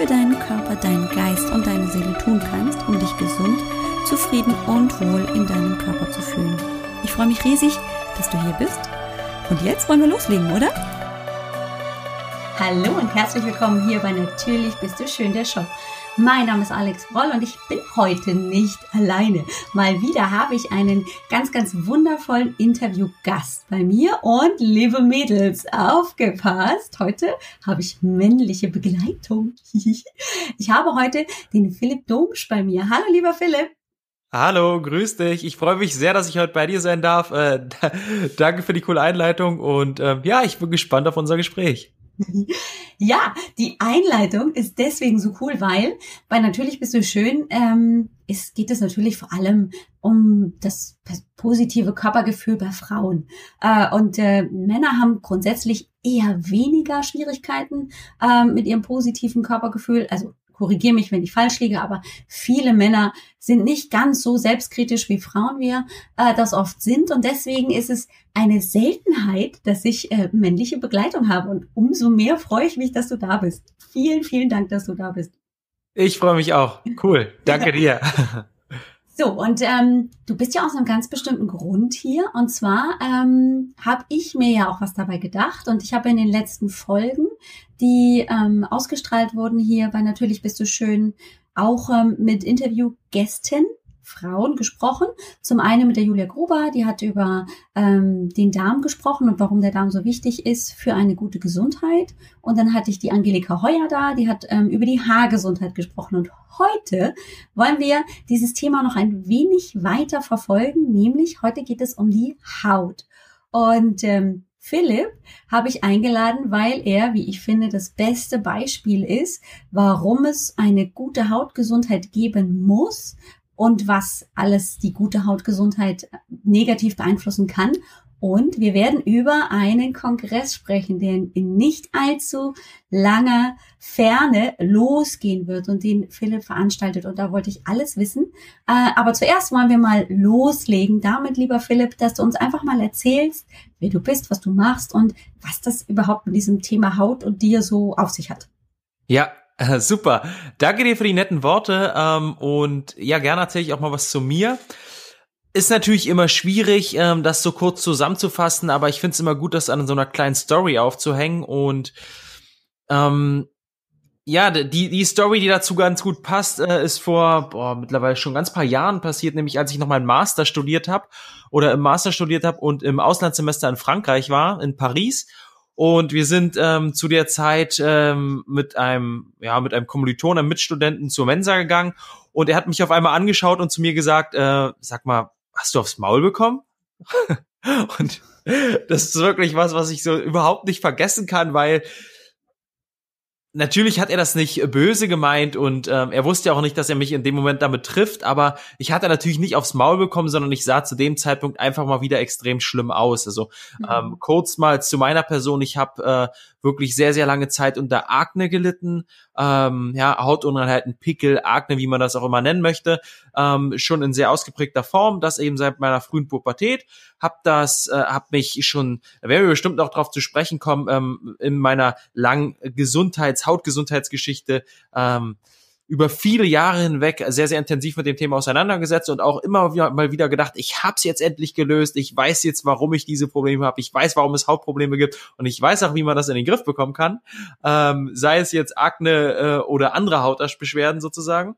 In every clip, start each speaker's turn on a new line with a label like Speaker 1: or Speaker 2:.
Speaker 1: für deinen Körper, deinen Geist und deine Seele tun kannst, um dich gesund, zufrieden und wohl in deinem Körper zu fühlen. Ich freue mich riesig, dass du hier bist. Und jetzt wollen wir loslegen, oder? Hallo und herzlich willkommen hier bei Natürlich bist du schön, der Show. Mein Name ist Alex Broll und ich bin heute nicht alleine. Mal wieder habe ich einen ganz, ganz wundervollen Interviewgast bei mir und liebe Mädels, aufgepasst. Heute habe ich männliche Begleitung. Ich habe heute den Philipp Domsch bei mir. Hallo, lieber Philipp.
Speaker 2: Hallo, grüß dich. Ich freue mich sehr, dass ich heute bei dir sein darf. Äh, danke für die coole Einleitung und äh, ja, ich bin gespannt auf unser Gespräch.
Speaker 1: Ja, die Einleitung ist deswegen so cool, weil bei Natürlich bist du schön ähm, ist, geht es natürlich vor allem um das positive Körpergefühl bei Frauen. Äh, und äh, Männer haben grundsätzlich eher weniger Schwierigkeiten äh, mit ihrem positiven Körpergefühl. Also korrigiere mich, wenn ich falsch liege, aber viele Männer sind nicht ganz so selbstkritisch, wie Frauen wir äh, das oft sind. Und deswegen ist es eine Seltenheit, dass ich äh, männliche Begleitung habe. Und umso mehr freue ich mich, dass du da bist. Vielen, vielen Dank, dass du da bist.
Speaker 2: Ich freue mich auch. Cool. Danke dir.
Speaker 1: So, und ähm, du bist ja aus einem ganz bestimmten Grund hier. Und zwar ähm, habe ich mir ja auch was dabei gedacht. Und ich habe in den letzten Folgen, die ähm, ausgestrahlt wurden hier bei Natürlich bist du schön, auch ähm, mit Interviewgästen Frauen gesprochen. Zum einen mit der Julia Gruber, die hat über ähm, den Darm gesprochen und warum der Darm so wichtig ist für eine gute Gesundheit. Und dann hatte ich die Angelika Heuer da, die hat ähm, über die Haargesundheit gesprochen. Und heute wollen wir dieses Thema noch ein wenig weiter verfolgen, nämlich heute geht es um die Haut. Und ähm, Philipp habe ich eingeladen, weil er, wie ich finde, das beste Beispiel ist, warum es eine gute Hautgesundheit geben muss, und was alles die gute Hautgesundheit negativ beeinflussen kann. Und wir werden über einen Kongress sprechen, der in nicht allzu langer Ferne losgehen wird und den Philipp veranstaltet. Und da wollte ich alles wissen. Äh, aber zuerst wollen wir mal loslegen. Damit, lieber Philipp, dass du uns einfach mal erzählst, wer du bist, was du machst und was das überhaupt mit diesem Thema Haut und dir so auf sich hat.
Speaker 2: Ja, Super. Danke dir für die netten Worte. Ähm, und ja, gerne erzähle ich auch mal was zu mir. Ist natürlich immer schwierig, ähm, das so kurz zusammenzufassen, aber ich finde es immer gut, das an so einer kleinen Story aufzuhängen. Und ähm, ja, die, die Story, die dazu ganz gut passt, äh, ist vor boah, mittlerweile schon ganz paar Jahren passiert, nämlich als ich noch meinen Master studiert habe oder im Master studiert habe und im Auslandssemester in Frankreich war, in Paris. Und wir sind ähm, zu der Zeit ähm, mit einem, ja, mit einem Kommiliton, einem Mitstudenten zur Mensa gegangen und er hat mich auf einmal angeschaut und zu mir gesagt, äh, sag mal, hast du aufs Maul bekommen? und das ist wirklich was, was ich so überhaupt nicht vergessen kann, weil Natürlich hat er das nicht böse gemeint und ähm, er wusste ja auch nicht, dass er mich in dem Moment damit trifft, aber ich hatte natürlich nicht aufs Maul bekommen, sondern ich sah zu dem Zeitpunkt einfach mal wieder extrem schlimm aus. Also mhm. ähm, kurz mal zu meiner Person, ich habe äh, wirklich sehr, sehr lange Zeit unter Akne gelitten. Ähm, ja, Hautunreinheiten, Pickel, Akne, wie man das auch immer nennen möchte, ähm, schon in sehr ausgeprägter Form, das eben seit meiner frühen Pubertät. Hab das, äh, hab mich schon, da werden wir bestimmt auch drauf zu sprechen kommen, ähm, in meiner langen Gesundheits-, Hautgesundheitsgeschichte, ähm, über viele Jahre hinweg sehr, sehr intensiv mit dem Thema auseinandergesetzt und auch immer mal wieder gedacht, ich habe es jetzt endlich gelöst, ich weiß jetzt, warum ich diese Probleme habe, ich weiß, warum es Hautprobleme gibt und ich weiß auch, wie man das in den Griff bekommen kann, ähm, sei es jetzt Akne äh, oder andere Hautaschbeschwerden sozusagen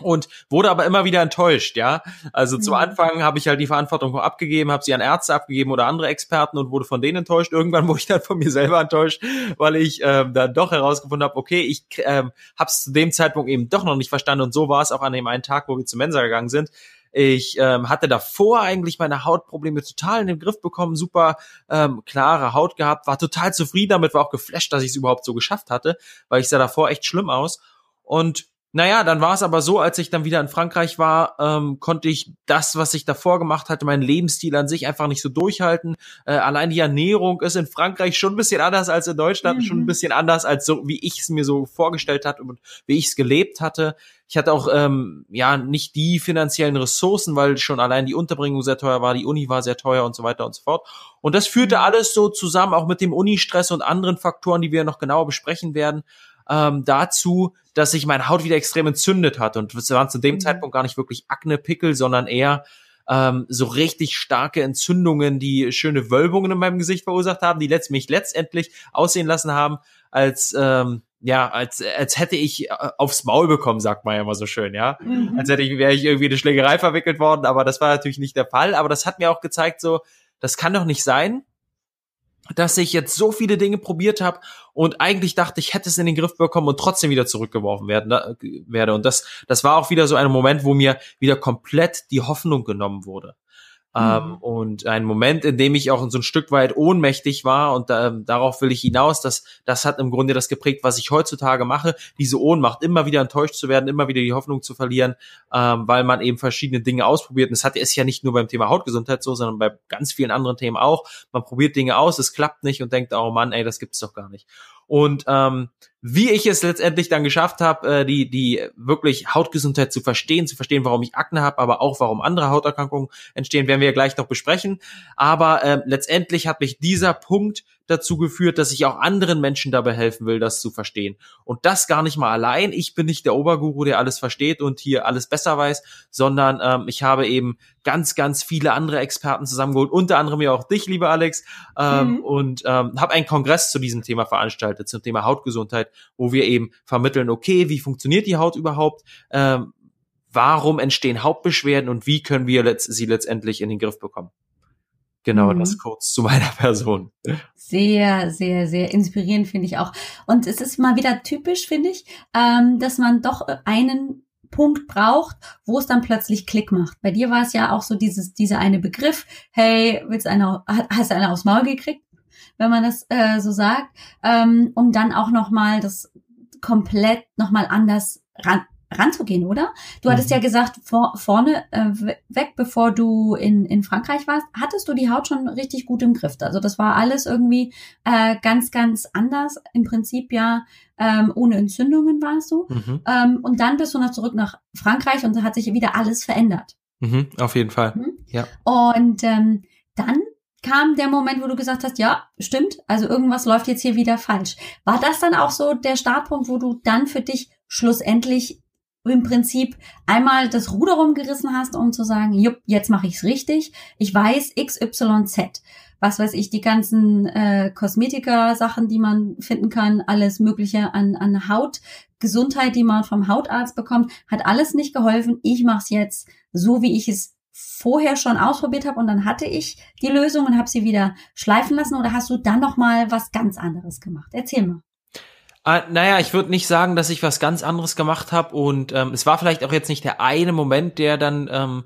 Speaker 2: und wurde aber immer wieder enttäuscht, ja. Also mhm. zu Anfang habe ich halt die Verantwortung abgegeben, habe sie an Ärzte abgegeben oder andere Experten und wurde von denen enttäuscht. Irgendwann wurde ich dann von mir selber enttäuscht, weil ich ähm, dann doch herausgefunden habe, okay, ich ähm, habe es zu dem Zeitpunkt eben doch noch nicht verstanden und so war es auch an dem einen Tag, wo wir zum Mensa gegangen sind. Ich ähm, hatte davor eigentlich meine Hautprobleme total in den Griff bekommen, super ähm, klare Haut gehabt, war total zufrieden damit, war auch geflasht, dass ich es überhaupt so geschafft hatte, weil ich sah davor echt schlimm aus und naja, dann war es aber so, als ich dann wieder in Frankreich war, ähm, konnte ich das, was ich davor gemacht hatte, meinen Lebensstil an sich einfach nicht so durchhalten. Äh, allein die Ernährung ist in Frankreich schon ein bisschen anders als in Deutschland, mhm. schon ein bisschen anders als so, wie ich es mir so vorgestellt hatte und wie ich es gelebt hatte. Ich hatte auch ähm, ja nicht die finanziellen Ressourcen, weil schon allein die Unterbringung sehr teuer war, die Uni war sehr teuer und so weiter und so fort. Und das führte mhm. alles so zusammen, auch mit dem Unistress und anderen Faktoren, die wir noch genauer besprechen werden, ähm, dazu, dass sich meine Haut wieder extrem entzündet hat. Und es waren zu dem mhm. Zeitpunkt gar nicht wirklich Akne-Pickel, sondern eher ähm, so richtig starke Entzündungen, die schöne Wölbungen in meinem Gesicht verursacht haben, die letzt mich letztendlich aussehen lassen haben, als ähm, ja, als, als hätte ich äh, aufs Maul bekommen, sagt man ja immer so schön, ja. Mhm. Als hätte ich, wäre ich irgendwie eine Schlägerei verwickelt worden, aber das war natürlich nicht der Fall. Aber das hat mir auch gezeigt, so, das kann doch nicht sein, dass ich jetzt so viele Dinge probiert habe und eigentlich dachte, ich hätte es in den Griff bekommen und trotzdem wieder zurückgeworfen werden, äh, werde. Und das, das war auch wieder so ein Moment, wo mir wieder komplett die Hoffnung genommen wurde. Ähm, mhm. und ein Moment, in dem ich auch so ein Stück weit ohnmächtig war und ähm, darauf will ich hinaus, dass das hat im Grunde das geprägt, was ich heutzutage mache, diese Ohnmacht, immer wieder enttäuscht zu werden, immer wieder die Hoffnung zu verlieren, ähm, weil man eben verschiedene Dinge ausprobiert. Und es hat ist ja nicht nur beim Thema Hautgesundheit so, sondern bei ganz vielen anderen Themen auch. Man probiert Dinge aus, es klappt nicht und denkt, oh Mann, ey, das gibt's doch gar nicht. Und ähm, wie ich es letztendlich dann geschafft habe, äh, die die wirklich Hautgesundheit zu verstehen, zu verstehen, warum ich Akne habe, aber auch warum andere Hauterkrankungen entstehen, werden wir ja gleich noch besprechen. Aber äh, letztendlich hat mich dieser Punkt dazu geführt, dass ich auch anderen Menschen dabei helfen will, das zu verstehen. Und das gar nicht mal allein. Ich bin nicht der Oberguru, der alles versteht und hier alles besser weiß, sondern ähm, ich habe eben ganz, ganz viele andere Experten zusammengeholt, unter anderem ja auch dich, lieber Alex, ähm, mhm. und ähm, habe einen Kongress zu diesem Thema veranstaltet, zum Thema Hautgesundheit, wo wir eben vermitteln, okay, wie funktioniert die Haut überhaupt? Ähm, warum entstehen Hautbeschwerden und wie können wir letzt sie letztendlich in den Griff bekommen? Genau, mhm. das kurz zu meiner Person.
Speaker 1: Sehr, sehr, sehr inspirierend finde ich auch. Und es ist mal wieder typisch, finde ich, ähm, dass man doch einen Punkt braucht, wo es dann plötzlich Klick macht. Bei dir war es ja auch so dieses, dieser eine Begriff, hey, willst einer, hast du einer aufs Maul gekriegt, wenn man das äh, so sagt, ähm, um dann auch nochmal das komplett nochmal anders ran, ranzugehen, oder? Du hattest ja mhm. gesagt, vor, vorne äh, weg, bevor du in, in Frankreich warst, hattest du die Haut schon richtig gut im Griff. Also das war alles irgendwie äh, ganz, ganz anders. Im Prinzip ja ähm, ohne Entzündungen warst du. Mhm. Ähm, und dann bist du noch zurück nach Frankreich und da hat sich wieder alles verändert.
Speaker 2: Mhm, auf jeden Fall.
Speaker 1: Mhm. Ja. Und ähm, dann kam der Moment, wo du gesagt hast, ja, stimmt, also irgendwas läuft jetzt hier wieder falsch. War das dann auch so der Startpunkt, wo du dann für dich schlussendlich im Prinzip einmal das Ruder rumgerissen hast, um zu sagen, jupp, jetzt mache ich's richtig. Ich weiß XYZ. Was weiß ich, die ganzen äh, Kosmetika-Sachen, die man finden kann, alles Mögliche an, an Hautgesundheit, die man vom Hautarzt bekommt, hat alles nicht geholfen. Ich mache es jetzt so, wie ich es vorher schon ausprobiert habe und dann hatte ich die Lösung und habe sie wieder schleifen lassen oder hast du dann noch mal was ganz anderes gemacht? Erzähl mal.
Speaker 2: Äh, naja, ich würde nicht sagen, dass ich was ganz anderes gemacht habe und ähm, es war vielleicht auch jetzt nicht der eine Moment, der dann ähm,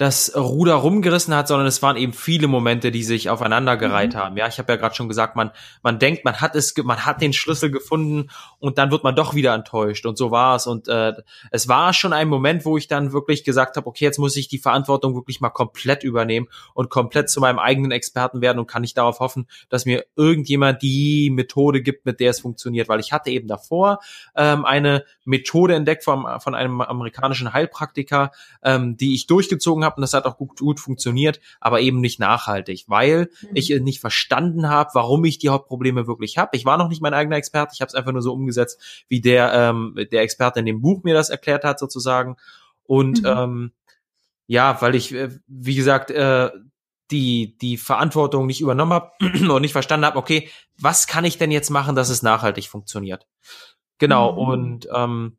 Speaker 2: das Ruder rumgerissen hat, sondern es waren eben viele Momente, die sich aufeinandergereiht mhm. haben. Ja, ich habe ja gerade schon gesagt, man man denkt, man hat es, man hat den Schlüssel gefunden und dann wird man doch wieder enttäuscht und so war es. Und äh, es war schon ein Moment, wo ich dann wirklich gesagt habe, okay, jetzt muss ich die Verantwortung wirklich mal komplett übernehmen und komplett zu meinem eigenen Experten werden und kann nicht darauf hoffen, dass mir irgendjemand die Methode gibt, mit der es funktioniert, weil ich hatte eben davor ähm, eine Methode entdeckt vom, von einem amerikanischen Heilpraktiker, ähm, die ich durchgezogen habe habe und das hat auch gut, gut funktioniert, aber eben nicht nachhaltig, weil mhm. ich nicht verstanden habe, warum ich die Hauptprobleme wirklich habe. Ich war noch nicht mein eigener Experte, ich habe es einfach nur so umgesetzt, wie der ähm, der Experte in dem Buch mir das erklärt hat sozusagen. Und mhm. ähm, ja, weil ich, äh, wie gesagt, äh, die, die Verantwortung nicht übernommen habe und nicht verstanden habe, okay, was kann ich denn jetzt machen, dass es nachhaltig funktioniert? Genau, mhm. und ähm,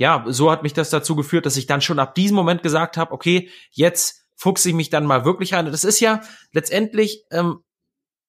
Speaker 2: ja, so hat mich das dazu geführt, dass ich dann schon ab diesem Moment gesagt habe, okay, jetzt fuchse ich mich dann mal wirklich rein. Das ist ja letztendlich ähm,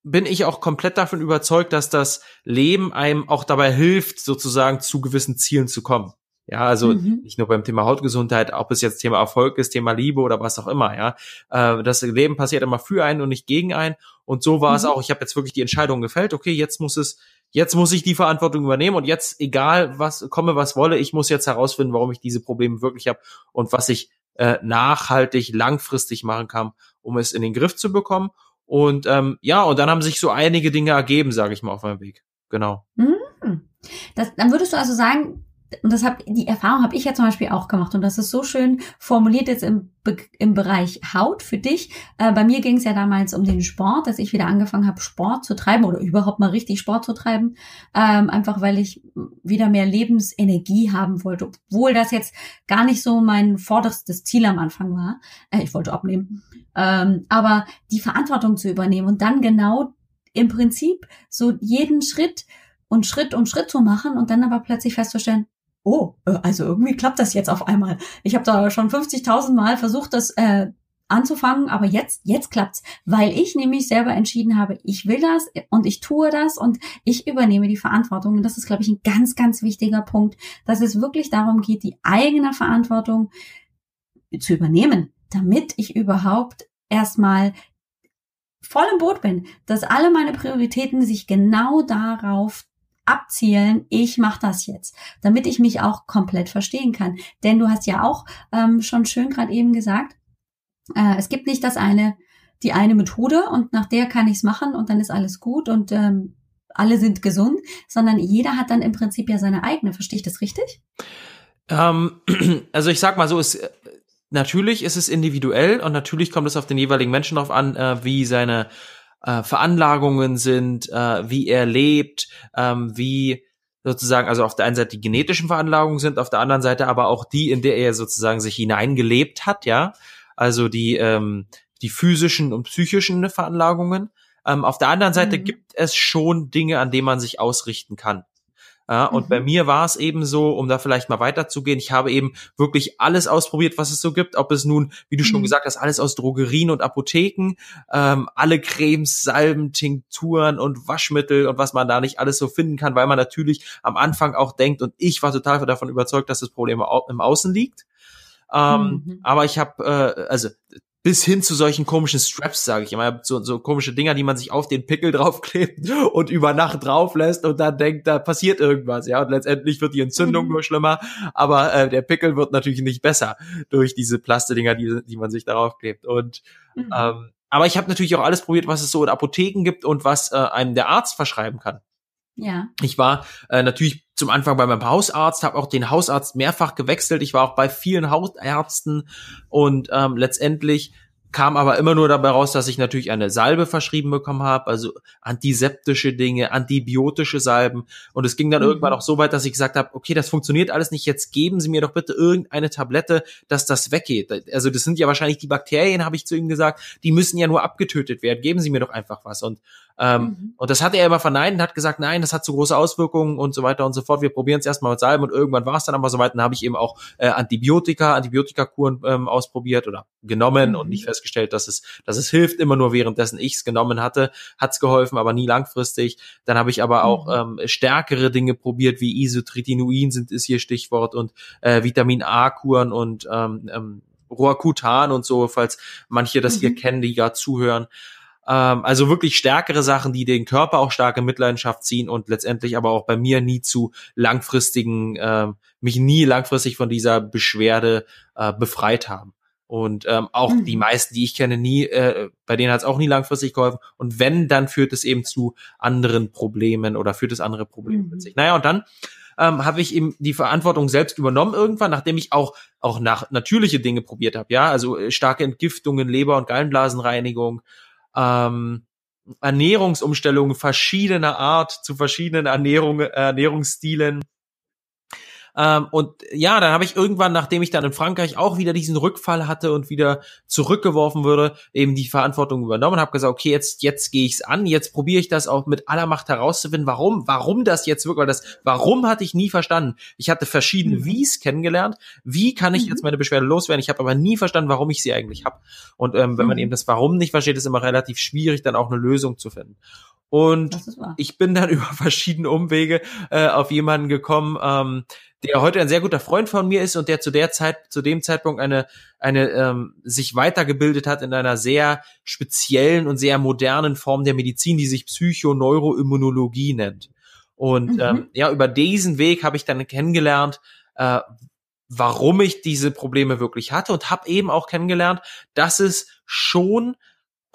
Speaker 2: bin ich auch komplett davon überzeugt, dass das Leben einem auch dabei hilft, sozusagen zu gewissen Zielen zu kommen. Ja, also mhm. nicht nur beim Thema Hautgesundheit, ob es jetzt Thema Erfolg ist, Thema Liebe oder was auch immer, ja. Äh, das Leben passiert immer für einen und nicht gegen einen. Und so war mhm. es auch. Ich habe jetzt wirklich die Entscheidung gefällt, okay, jetzt muss es jetzt muss ich die Verantwortung übernehmen und jetzt, egal was komme, was wolle, ich muss jetzt herausfinden, warum ich diese Probleme wirklich habe und was ich äh, nachhaltig, langfristig machen kann, um es in den Griff zu bekommen. Und ähm, ja, und dann haben sich so einige Dinge ergeben, sage ich mal, auf meinem Weg. Genau.
Speaker 1: Mhm. Das, dann würdest du also sagen, und das hab, die Erfahrung habe ich ja zum Beispiel auch gemacht und das ist so schön formuliert jetzt im, im Bereich Haut für dich. Äh, bei mir ging es ja damals um den Sport, dass ich wieder angefangen habe, Sport zu treiben oder überhaupt mal richtig Sport zu treiben, ähm, einfach weil ich wieder mehr Lebensenergie haben wollte, obwohl das jetzt gar nicht so mein vorderstes Ziel am Anfang war. Äh, ich wollte abnehmen, ähm, aber die Verantwortung zu übernehmen und dann genau im Prinzip so jeden Schritt und Schritt um Schritt zu machen und dann aber plötzlich festzustellen, oh, äh, also irgendwie klappt das jetzt auf einmal. Ich habe da schon 50.000 Mal versucht, das äh, anzufangen, aber jetzt, jetzt klappt's, weil ich nämlich selber entschieden habe, ich will das und ich tue das und ich übernehme die Verantwortung. Und das ist, glaube ich, ein ganz, ganz wichtiger Punkt, dass es wirklich darum geht, die eigene Verantwortung zu übernehmen, damit ich überhaupt erstmal voll im Boot bin, dass alle meine Prioritäten sich genau darauf abzielen, ich mache das jetzt, damit ich mich auch komplett verstehen kann. Denn du hast ja auch ähm, schon schön gerade eben gesagt, äh, es gibt nicht das eine, die eine Methode und nach der kann ich es machen und dann ist alles gut und ähm, alle sind gesund, sondern jeder hat dann im Prinzip ja seine eigene. Verstehe ich das richtig?
Speaker 2: Ähm, also ich sag mal so, es natürlich ist es individuell und natürlich kommt es auf den jeweiligen Menschen drauf an, äh, wie seine äh, Veranlagungen sind, äh, wie er lebt, ähm, wie sozusagen, also auf der einen Seite die genetischen Veranlagungen sind, auf der anderen Seite aber auch die, in der er sozusagen sich hineingelebt hat, ja, also die ähm, die physischen und psychischen Veranlagungen. Ähm, auf der anderen Seite mhm. gibt es schon Dinge, an denen man sich ausrichten kann. Ja, und mhm. bei mir war es eben so, um da vielleicht mal weiterzugehen, ich habe eben wirklich alles ausprobiert, was es so gibt, ob es nun, wie du mhm. schon gesagt hast, alles aus Drogerien und Apotheken, ähm, alle Cremes, Salben, Tinkturen und Waschmittel und was man da nicht alles so finden kann, weil man natürlich am Anfang auch denkt, und ich war total davon überzeugt, dass das Problem im Außen liegt. Ähm, mhm. Aber ich habe, äh, also bis hin zu solchen komischen Straps, sage ich immer, so, so komische Dinger, die man sich auf den Pickel draufklebt und über Nacht drauf lässt und dann denkt, da passiert irgendwas, ja, und letztendlich wird die Entzündung mhm. nur schlimmer, aber äh, der Pickel wird natürlich nicht besser durch diese Plastedinger, die, die man sich darauf klebt und mhm. ähm, aber ich habe natürlich auch alles probiert, was es so in Apotheken gibt und was äh, einem der Arzt verschreiben kann.
Speaker 1: Ja.
Speaker 2: Ich war äh, natürlich zum Anfang bei meinem Hausarzt, habe auch den Hausarzt mehrfach gewechselt. Ich war auch bei vielen Hausärzten und ähm, letztendlich kam aber immer nur dabei raus, dass ich natürlich eine Salbe verschrieben bekommen habe, also antiseptische Dinge, antibiotische Salben. Und es ging dann mhm. irgendwann auch so weit, dass ich gesagt habe, okay, das funktioniert alles nicht, jetzt geben Sie mir doch bitte irgendeine Tablette, dass das weggeht. Also das sind ja wahrscheinlich die Bakterien, habe ich zu ihm gesagt, die müssen ja nur abgetötet werden. Geben Sie mir doch einfach was. Und ähm, mhm. Und das hat er immer verneint und hat gesagt, nein, das hat zu große Auswirkungen und so weiter und so fort. Wir probieren es erstmal mit Salben und irgendwann war es dann aber soweit. Dann habe ich eben auch äh, Antibiotika, Antibiotikakuren ähm, ausprobiert oder genommen mhm. und nicht festgestellt, dass es, dass es hilft. Immer nur währenddessen ich es genommen hatte, hat es geholfen, aber nie langfristig. Dann habe ich aber auch mhm. ähm, stärkere Dinge probiert, wie Isotretinoin sind ist hier Stichwort und äh, Vitamin A-Kuren und ähm, ähm, Roacutan und so, falls manche das hier mhm. kennen, die gar zuhören. Ähm, also wirklich stärkere Sachen, die den Körper auch stark in Mitleidenschaft ziehen und letztendlich aber auch bei mir nie zu langfristigen, äh, mich nie langfristig von dieser Beschwerde äh, befreit haben. Und ähm, auch mhm. die meisten, die ich kenne, nie, äh, bei denen hat es auch nie langfristig geholfen. Und wenn, dann führt es eben zu anderen Problemen oder führt es andere Probleme mhm. mit sich. Naja, und dann ähm, habe ich eben die Verantwortung selbst übernommen irgendwann, nachdem ich auch auch nach natürliche Dinge probiert habe. Ja, also äh, starke Entgiftungen, Leber- und Gallenblasenreinigung, ähm, Ernährungsumstellungen verschiedener Art zu verschiedenen Ernährung, Ernährungsstilen ähm, und ja, dann habe ich irgendwann, nachdem ich dann in Frankreich auch wieder diesen Rückfall hatte und wieder zurückgeworfen würde, eben die Verantwortung übernommen und habe gesagt, okay, jetzt jetzt gehe ich's an, jetzt probiere ich das auch mit aller Macht herauszufinden, warum, warum das jetzt wirklich, weil das, warum hatte ich nie verstanden. Ich hatte verschiedene mhm. Wies kennengelernt. Wie kann ich mhm. jetzt meine Beschwerde loswerden? Ich habe aber nie verstanden, warum ich sie eigentlich habe. Und ähm, wenn man mhm. eben das Warum nicht versteht, ist immer relativ schwierig, dann auch eine Lösung zu finden. Und ich bin dann über verschiedene Umwege äh, auf jemanden gekommen, ähm, der heute ein sehr guter Freund von mir ist und der zu der Zeit, zu dem Zeitpunkt eine, eine ähm, sich weitergebildet hat in einer sehr speziellen und sehr modernen Form der Medizin, die sich Psychoneuroimmunologie nennt. Und mhm. ähm, ja, über diesen Weg habe ich dann kennengelernt, äh, warum ich diese Probleme wirklich hatte und habe eben auch kennengelernt, dass es schon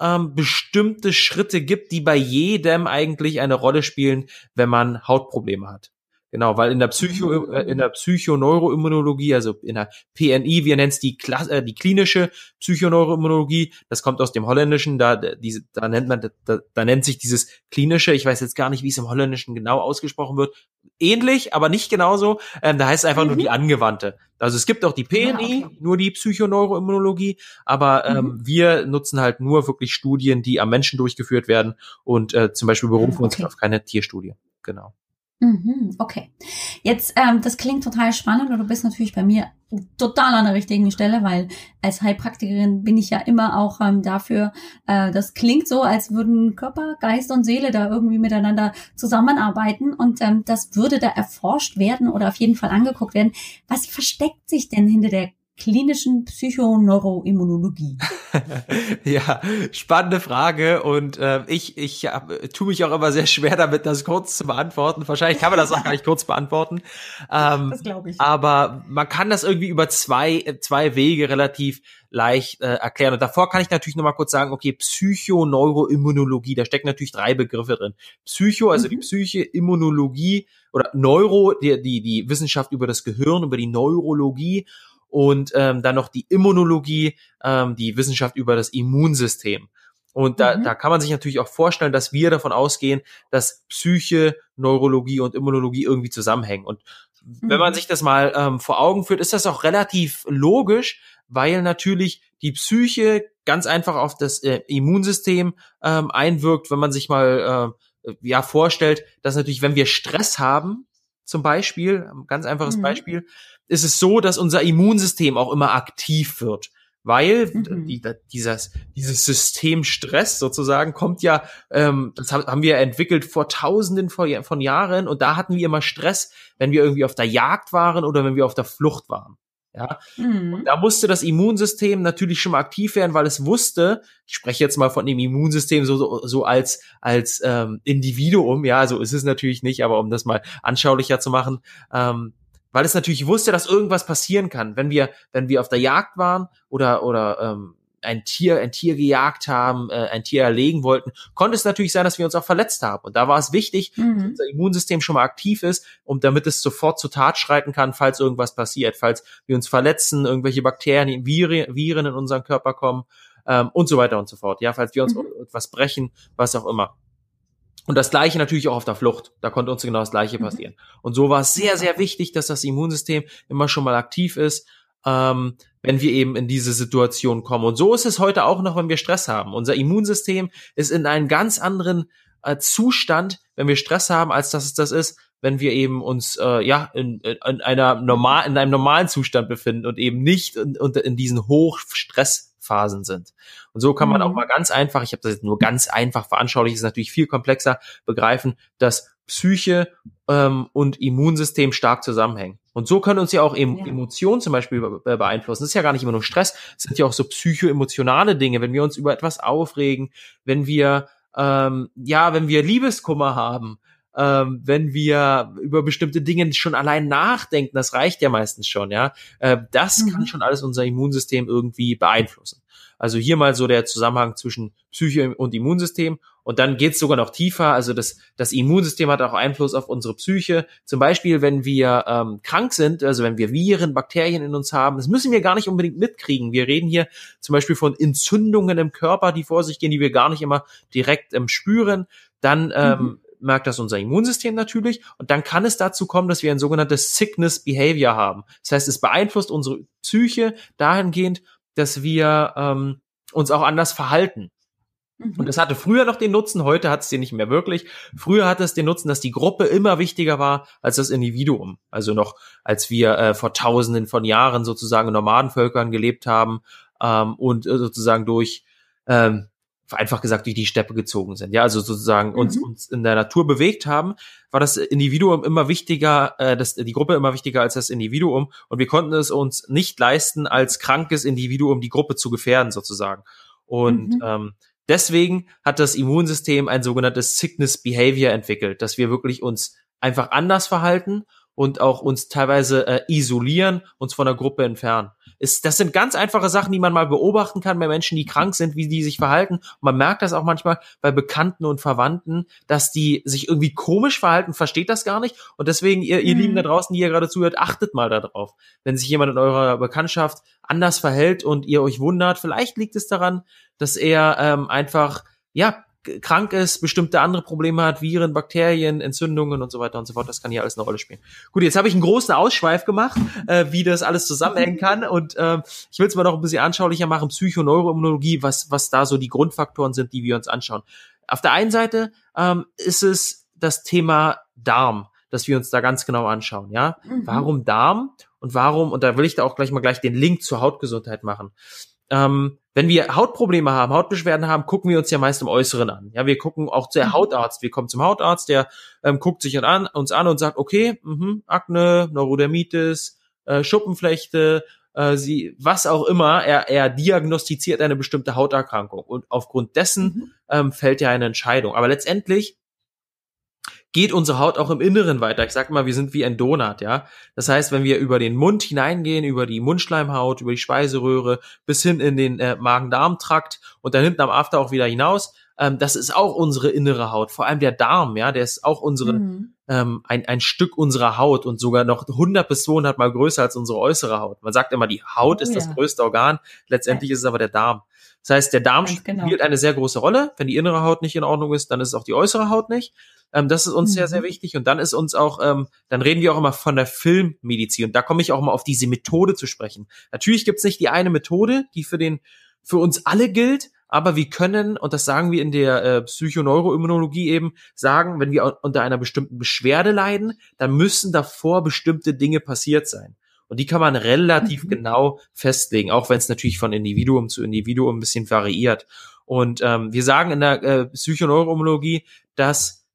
Speaker 2: ähm, bestimmte Schritte gibt, die bei jedem eigentlich eine Rolle spielen, wenn man Hautprobleme hat. Genau, weil in der Psycho, äh, in der Psychoneuroimmunologie, also in der PNI, wir nennen es die, äh, die klinische Psychoneuroimmunologie, das kommt aus dem Holländischen, da, diese, da nennt man, da, da nennt sich dieses klinische, ich weiß jetzt gar nicht, wie es im Holländischen genau ausgesprochen wird, ähnlich, aber nicht genauso, ähm, da heißt es einfach mhm. nur die angewandte. Also es gibt auch die PNI, ja, okay. nur die Psychoneuroimmunologie, aber ähm, mhm. wir nutzen halt nur wirklich Studien, die am Menschen durchgeführt werden und äh, zum Beispiel berufen okay. uns auf keine Tierstudie. Genau.
Speaker 1: Mhm, okay. Jetzt, ähm, das klingt total spannend und du bist natürlich bei mir total an der richtigen Stelle, weil als Heilpraktikerin bin ich ja immer auch ähm, dafür, äh, das klingt so, als würden Körper, Geist und Seele da irgendwie miteinander zusammenarbeiten und ähm, das würde da erforscht werden oder auf jeden Fall angeguckt werden. Was versteckt sich denn hinter der klinischen Psychoneuroimmunologie?
Speaker 2: ja, spannende Frage und äh, ich, ich ja, tue mich auch immer sehr schwer damit, das kurz zu beantworten. Wahrscheinlich kann man das auch gar nicht kurz beantworten. Ähm, das glaube ich. Aber man kann das irgendwie über zwei, zwei Wege relativ leicht äh, erklären. Und davor kann ich natürlich noch mal kurz sagen, okay, Psychoneuroimmunologie, da stecken natürlich drei Begriffe drin. Psycho, also mhm. die Psyche, Immunologie oder Neuro, die, die, die Wissenschaft über das Gehirn, über die Neurologie und ähm, dann noch die Immunologie, ähm, die Wissenschaft über das Immunsystem. Und da, mhm. da kann man sich natürlich auch vorstellen, dass wir davon ausgehen, dass Psyche, Neurologie und Immunologie irgendwie zusammenhängen. Und mhm. wenn man mhm. sich das mal ähm, vor Augen führt, ist das auch relativ logisch, weil natürlich die Psyche ganz einfach auf das äh, Immunsystem ähm, einwirkt, wenn man sich mal äh, ja vorstellt, dass natürlich, wenn wir Stress haben, zum Beispiel, ganz einfaches mhm. Beispiel, ist es so, dass unser Immunsystem auch immer aktiv wird. Weil mhm. die, dieses, dieses System Stress sozusagen kommt ja, ähm, das haben wir entwickelt vor tausenden von Jahren und da hatten wir immer Stress, wenn wir irgendwie auf der Jagd waren oder wenn wir auf der Flucht waren. Ja, mhm. und da musste das Immunsystem natürlich schon mal aktiv werden, weil es wusste, ich spreche jetzt mal von dem Immunsystem so, so, so als, als ähm, Individuum, ja, so ist es natürlich nicht, aber um das mal anschaulicher zu machen, ähm, weil es natürlich wusste, dass irgendwas passieren kann, wenn wir, wenn wir auf der Jagd waren oder oder ähm, ein Tier, ein Tier gejagt haben, äh, ein Tier erlegen wollten, konnte es natürlich sein, dass wir uns auch verletzt haben. Und da war es wichtig, mhm. dass unser Immunsystem schon mal aktiv ist, um damit es sofort zur Tat schreiten kann, falls irgendwas passiert, falls wir uns verletzen, irgendwelche Bakterien, Viren, Viren in unseren Körper kommen ähm, und so weiter und so fort. Ja, falls wir uns mhm. etwas brechen, was auch immer. Und das Gleiche natürlich auch auf der Flucht. Da konnte uns genau das Gleiche mhm. passieren. Und so war es sehr, sehr wichtig, dass das Immunsystem immer schon mal aktiv ist, ähm, wenn wir eben in diese Situation kommen. Und so ist es heute auch noch, wenn wir Stress haben. Unser Immunsystem ist in einem ganz anderen äh, Zustand, wenn wir Stress haben, als dass es das ist, wenn wir eben uns äh, ja in, in einer normal in einem normalen Zustand befinden und eben nicht in, in diesen Hochstress Phasen sind. Und so kann man auch mhm. mal ganz einfach, ich habe das jetzt nur ganz einfach veranschaulicht, ist natürlich viel komplexer, begreifen, dass Psyche ähm, und Immunsystem stark zusammenhängen. Und so können uns ja auch eben ja. Emotionen zum Beispiel beeinflussen. Das ist ja gar nicht immer nur Stress, es sind ja auch so psychoemotionale Dinge, wenn wir uns über etwas aufregen, wenn wir ähm, ja, wenn wir Liebeskummer haben, ähm, wenn wir über bestimmte Dinge schon allein nachdenken, das reicht ja meistens schon, ja. Äh, das mhm. kann schon alles unser Immunsystem irgendwie beeinflussen. Also hier mal so der Zusammenhang zwischen Psyche und Immunsystem. Und dann geht's sogar noch tiefer. Also das, das Immunsystem hat auch Einfluss auf unsere Psyche. Zum Beispiel, wenn wir ähm, krank sind, also wenn wir Viren, Bakterien in uns haben, das müssen wir gar nicht unbedingt mitkriegen. Wir reden hier zum Beispiel von Entzündungen im Körper, die vor sich gehen, die wir gar nicht immer direkt ähm, spüren. Dann ähm, mhm merkt das unser Immunsystem natürlich und dann kann es dazu kommen, dass wir ein sogenanntes Sickness Behavior haben. Das heißt, es beeinflusst unsere Psyche dahingehend, dass wir ähm, uns auch anders verhalten. Und mhm. das hatte früher noch den Nutzen, heute hat es den nicht mehr wirklich. Früher hatte es den Nutzen, dass die Gruppe immer wichtiger war als das Individuum. Also noch, als wir äh, vor Tausenden von Jahren sozusagen in Nomadenvölkern gelebt haben ähm, und äh, sozusagen durch ähm, einfach gesagt durch die Steppe gezogen sind. Ja, also sozusagen mhm. uns, uns in der Natur bewegt haben, war das Individuum immer wichtiger, äh, das, die Gruppe immer wichtiger als das Individuum. Und wir konnten es uns nicht leisten, als krankes Individuum die Gruppe zu gefährden, sozusagen. Und mhm. ähm, deswegen hat das Immunsystem ein sogenanntes Sickness Behavior entwickelt, dass wir wirklich uns einfach anders verhalten und auch uns teilweise äh, isolieren, uns von der Gruppe entfernen. Ist, das sind ganz einfache Sachen, die man mal beobachten kann bei Menschen, die krank sind, wie die sich verhalten. Und man merkt das auch manchmal bei Bekannten und Verwandten, dass die sich irgendwie komisch verhalten, versteht das gar nicht. Und deswegen, ihr, ihr mhm. Lieben da draußen, die ihr gerade zuhört, achtet mal darauf. Wenn sich jemand in eurer Bekanntschaft anders verhält und ihr euch wundert, vielleicht liegt es daran, dass er ähm, einfach ja krank ist, bestimmte andere Probleme hat, Viren, Bakterien, Entzündungen und so weiter und so fort. Das kann hier alles eine Rolle spielen. Gut, jetzt habe ich einen großen Ausschweif gemacht, äh, wie das alles zusammenhängen kann. Und äh, ich will es mal noch ein bisschen anschaulicher machen, Psychoneuroimmunologie, was, was da so die Grundfaktoren sind, die wir uns anschauen. Auf der einen Seite ähm, ist es das Thema Darm, dass wir uns da ganz genau anschauen. Ja, mhm. warum Darm und warum? Und da will ich da auch gleich mal gleich den Link zur Hautgesundheit machen. Ähm, wenn wir Hautprobleme haben, Hautbeschwerden haben, gucken wir uns ja meist im Äußeren an. Ja, wir gucken auch zu der mhm. Hautarzt. Wir kommen zum Hautarzt, der ähm, guckt sich an, uns an und sagt, okay, mh, Akne, Neurodermitis, äh, Schuppenflechte, äh, sie, was auch immer, er, er diagnostiziert eine bestimmte Hauterkrankung und aufgrund dessen mhm. ähm, fällt ja eine Entscheidung. Aber letztendlich geht unsere Haut auch im Inneren weiter. Ich sag mal, wir sind wie ein Donut, ja. Das heißt, wenn wir über den Mund hineingehen, über die Mundschleimhaut, über die Speiseröhre bis hin in den äh, Magen-Darm-Trakt und dann hinten am After auch wieder hinaus, ähm, das ist auch unsere innere Haut. Vor allem der Darm, ja, der ist auch unsere, mhm. ähm, ein, ein Stück unserer Haut und sogar noch 100 bis 200 mal größer als unsere äußere Haut. Man sagt immer, die Haut oh, ist ja. das größte Organ. Letztendlich ja. ist es aber der Darm. Das heißt, der Darm genau. spielt eine sehr große Rolle. Wenn die innere Haut nicht in Ordnung ist, dann ist auch die äußere Haut nicht. Ähm, das ist uns mhm. sehr, sehr mhm. wichtig. Und dann ist uns auch, ähm, dann reden wir auch immer von der Filmmedizin. Und da komme ich auch mal auf diese Methode zu sprechen. Natürlich gibt es nicht die eine Methode, die für den, für uns alle gilt, aber wir können, und das sagen wir in der äh, Psychoneuroimmunologie eben, sagen, wenn wir unter einer bestimmten Beschwerde leiden, dann müssen davor bestimmte Dinge passiert sein. Und die kann man relativ mhm. genau festlegen, auch wenn es natürlich von Individuum zu Individuum ein bisschen variiert. Und ähm, wir sagen in der äh, Psychoneuroimmunologie, dass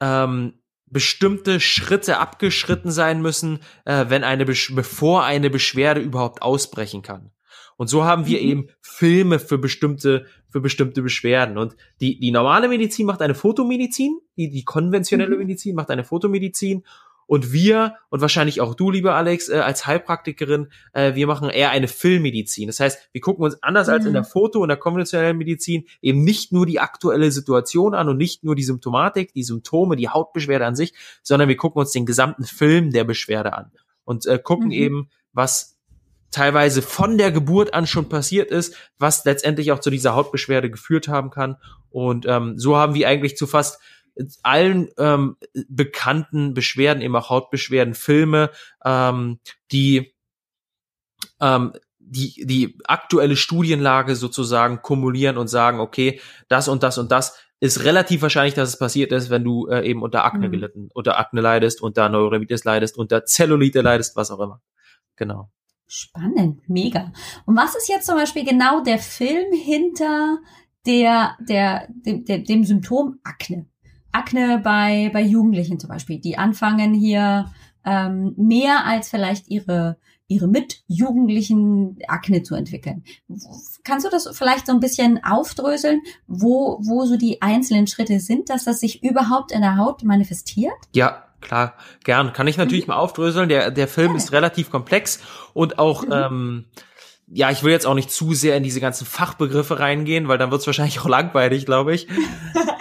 Speaker 2: ähm, bestimmte Schritte abgeschritten sein müssen, äh, wenn eine Besch bevor eine Beschwerde überhaupt ausbrechen kann. Und so haben wir mhm. eben Filme für bestimmte für bestimmte Beschwerden. Und die die normale Medizin macht eine Fotomedizin, die die konventionelle mhm. Medizin macht eine Fotomedizin und wir und wahrscheinlich auch du, lieber Alex, äh, als Heilpraktikerin, äh, wir machen eher eine Filmmedizin. Das heißt, wir gucken uns anders mhm. als in der mhm. Foto- und der konventionellen Medizin eben nicht nur die aktuelle Situation an und nicht nur die Symptomatik, die Symptome, die Hautbeschwerde an sich, sondern wir gucken uns den gesamten Film der Beschwerde an und äh, gucken mhm. eben, was teilweise von der Geburt an schon passiert ist, was letztendlich auch zu dieser Hautbeschwerde geführt haben kann. Und ähm, so haben wir eigentlich zu fast allen ähm, bekannten Beschwerden, eben auch Hautbeschwerden, Filme, ähm, die ähm, die, die aktuelle Studienlage sozusagen kumulieren und sagen, okay, das und das und das ist relativ wahrscheinlich, dass es passiert ist, wenn du äh, eben unter Akne mhm. gelitten, unter Akne leidest, unter Neurodermitis leidest, unter Zellulite leidest, was auch immer. Genau.
Speaker 1: Spannend, mega. Und was ist jetzt zum Beispiel genau der Film hinter der, der, dem, dem, dem Symptom Akne? Akne bei, bei Jugendlichen zum Beispiel, die anfangen hier ähm, mehr als vielleicht ihre ihre Mitjugendlichen Akne zu entwickeln. Kannst du das vielleicht so ein bisschen aufdröseln, wo, wo so die einzelnen Schritte sind, dass das sich überhaupt in der Haut manifestiert?
Speaker 2: Ja, klar, gern. Kann ich natürlich mhm. mal aufdröseln. Der, der Film ja. ist relativ komplex und auch mhm. ähm, ja, ich will jetzt auch nicht zu sehr in diese ganzen Fachbegriffe reingehen, weil dann wird es wahrscheinlich auch langweilig, glaube ich.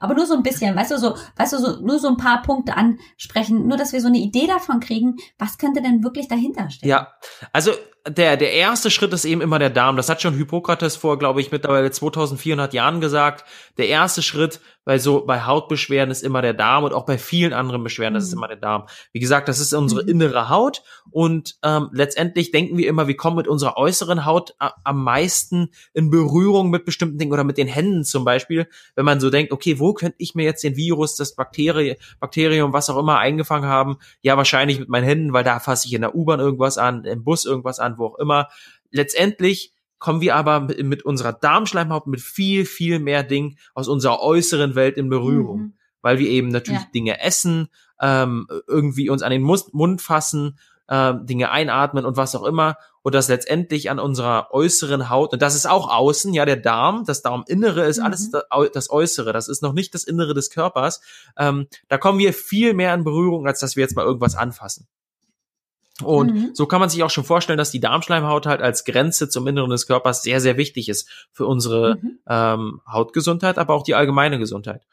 Speaker 1: aber nur so ein bisschen, weißt du, so, weißt du, so, nur so ein paar Punkte ansprechen, nur dass wir so eine Idee davon kriegen, was könnte denn wirklich dahinter stehen?
Speaker 2: Ja, also der, der erste Schritt ist eben immer der Darm. Das hat schon Hippokrates vor, glaube ich, mittlerweile 2400 Jahren gesagt. Der erste Schritt bei so, bei Hautbeschwerden ist immer der Darm und auch bei vielen anderen Beschwerden mhm. ist es immer der Darm. Wie gesagt, das ist unsere mhm. innere Haut und ähm, letztendlich denken wir immer, wir kommen mit unserer äußeren Haut am meisten in Berührung mit bestimmten Dingen oder mit den Händen zum Beispiel, wenn man so denkt, okay, wo könnte ich mir jetzt den Virus, das Bakterie, Bakterium, was auch immer eingefangen haben? Ja, wahrscheinlich mit meinen Händen, weil da fasse ich in der U-Bahn irgendwas an, im Bus irgendwas an, wo auch immer. Letztendlich kommen wir aber mit, unserer Darmschleimhaut mit viel, viel mehr Dingen aus unserer äußeren Welt in Berührung. Mhm. Weil wir eben natürlich ja. Dinge essen, ähm, irgendwie uns an den Mund fassen, äh, Dinge einatmen und was auch immer und das letztendlich an unserer äußeren Haut, und das ist auch außen, ja, der Darm, das Darminnere ist mhm. alles das Äußere, das ist noch nicht das Innere des Körpers. Ähm, da kommen wir viel mehr in Berührung, als dass wir jetzt mal irgendwas anfassen. Und mhm. so kann man sich auch schon vorstellen, dass die Darmschleimhaut halt als Grenze zum Inneren des Körpers sehr, sehr wichtig ist für unsere mhm. ähm, Hautgesundheit, aber auch die allgemeine Gesundheit.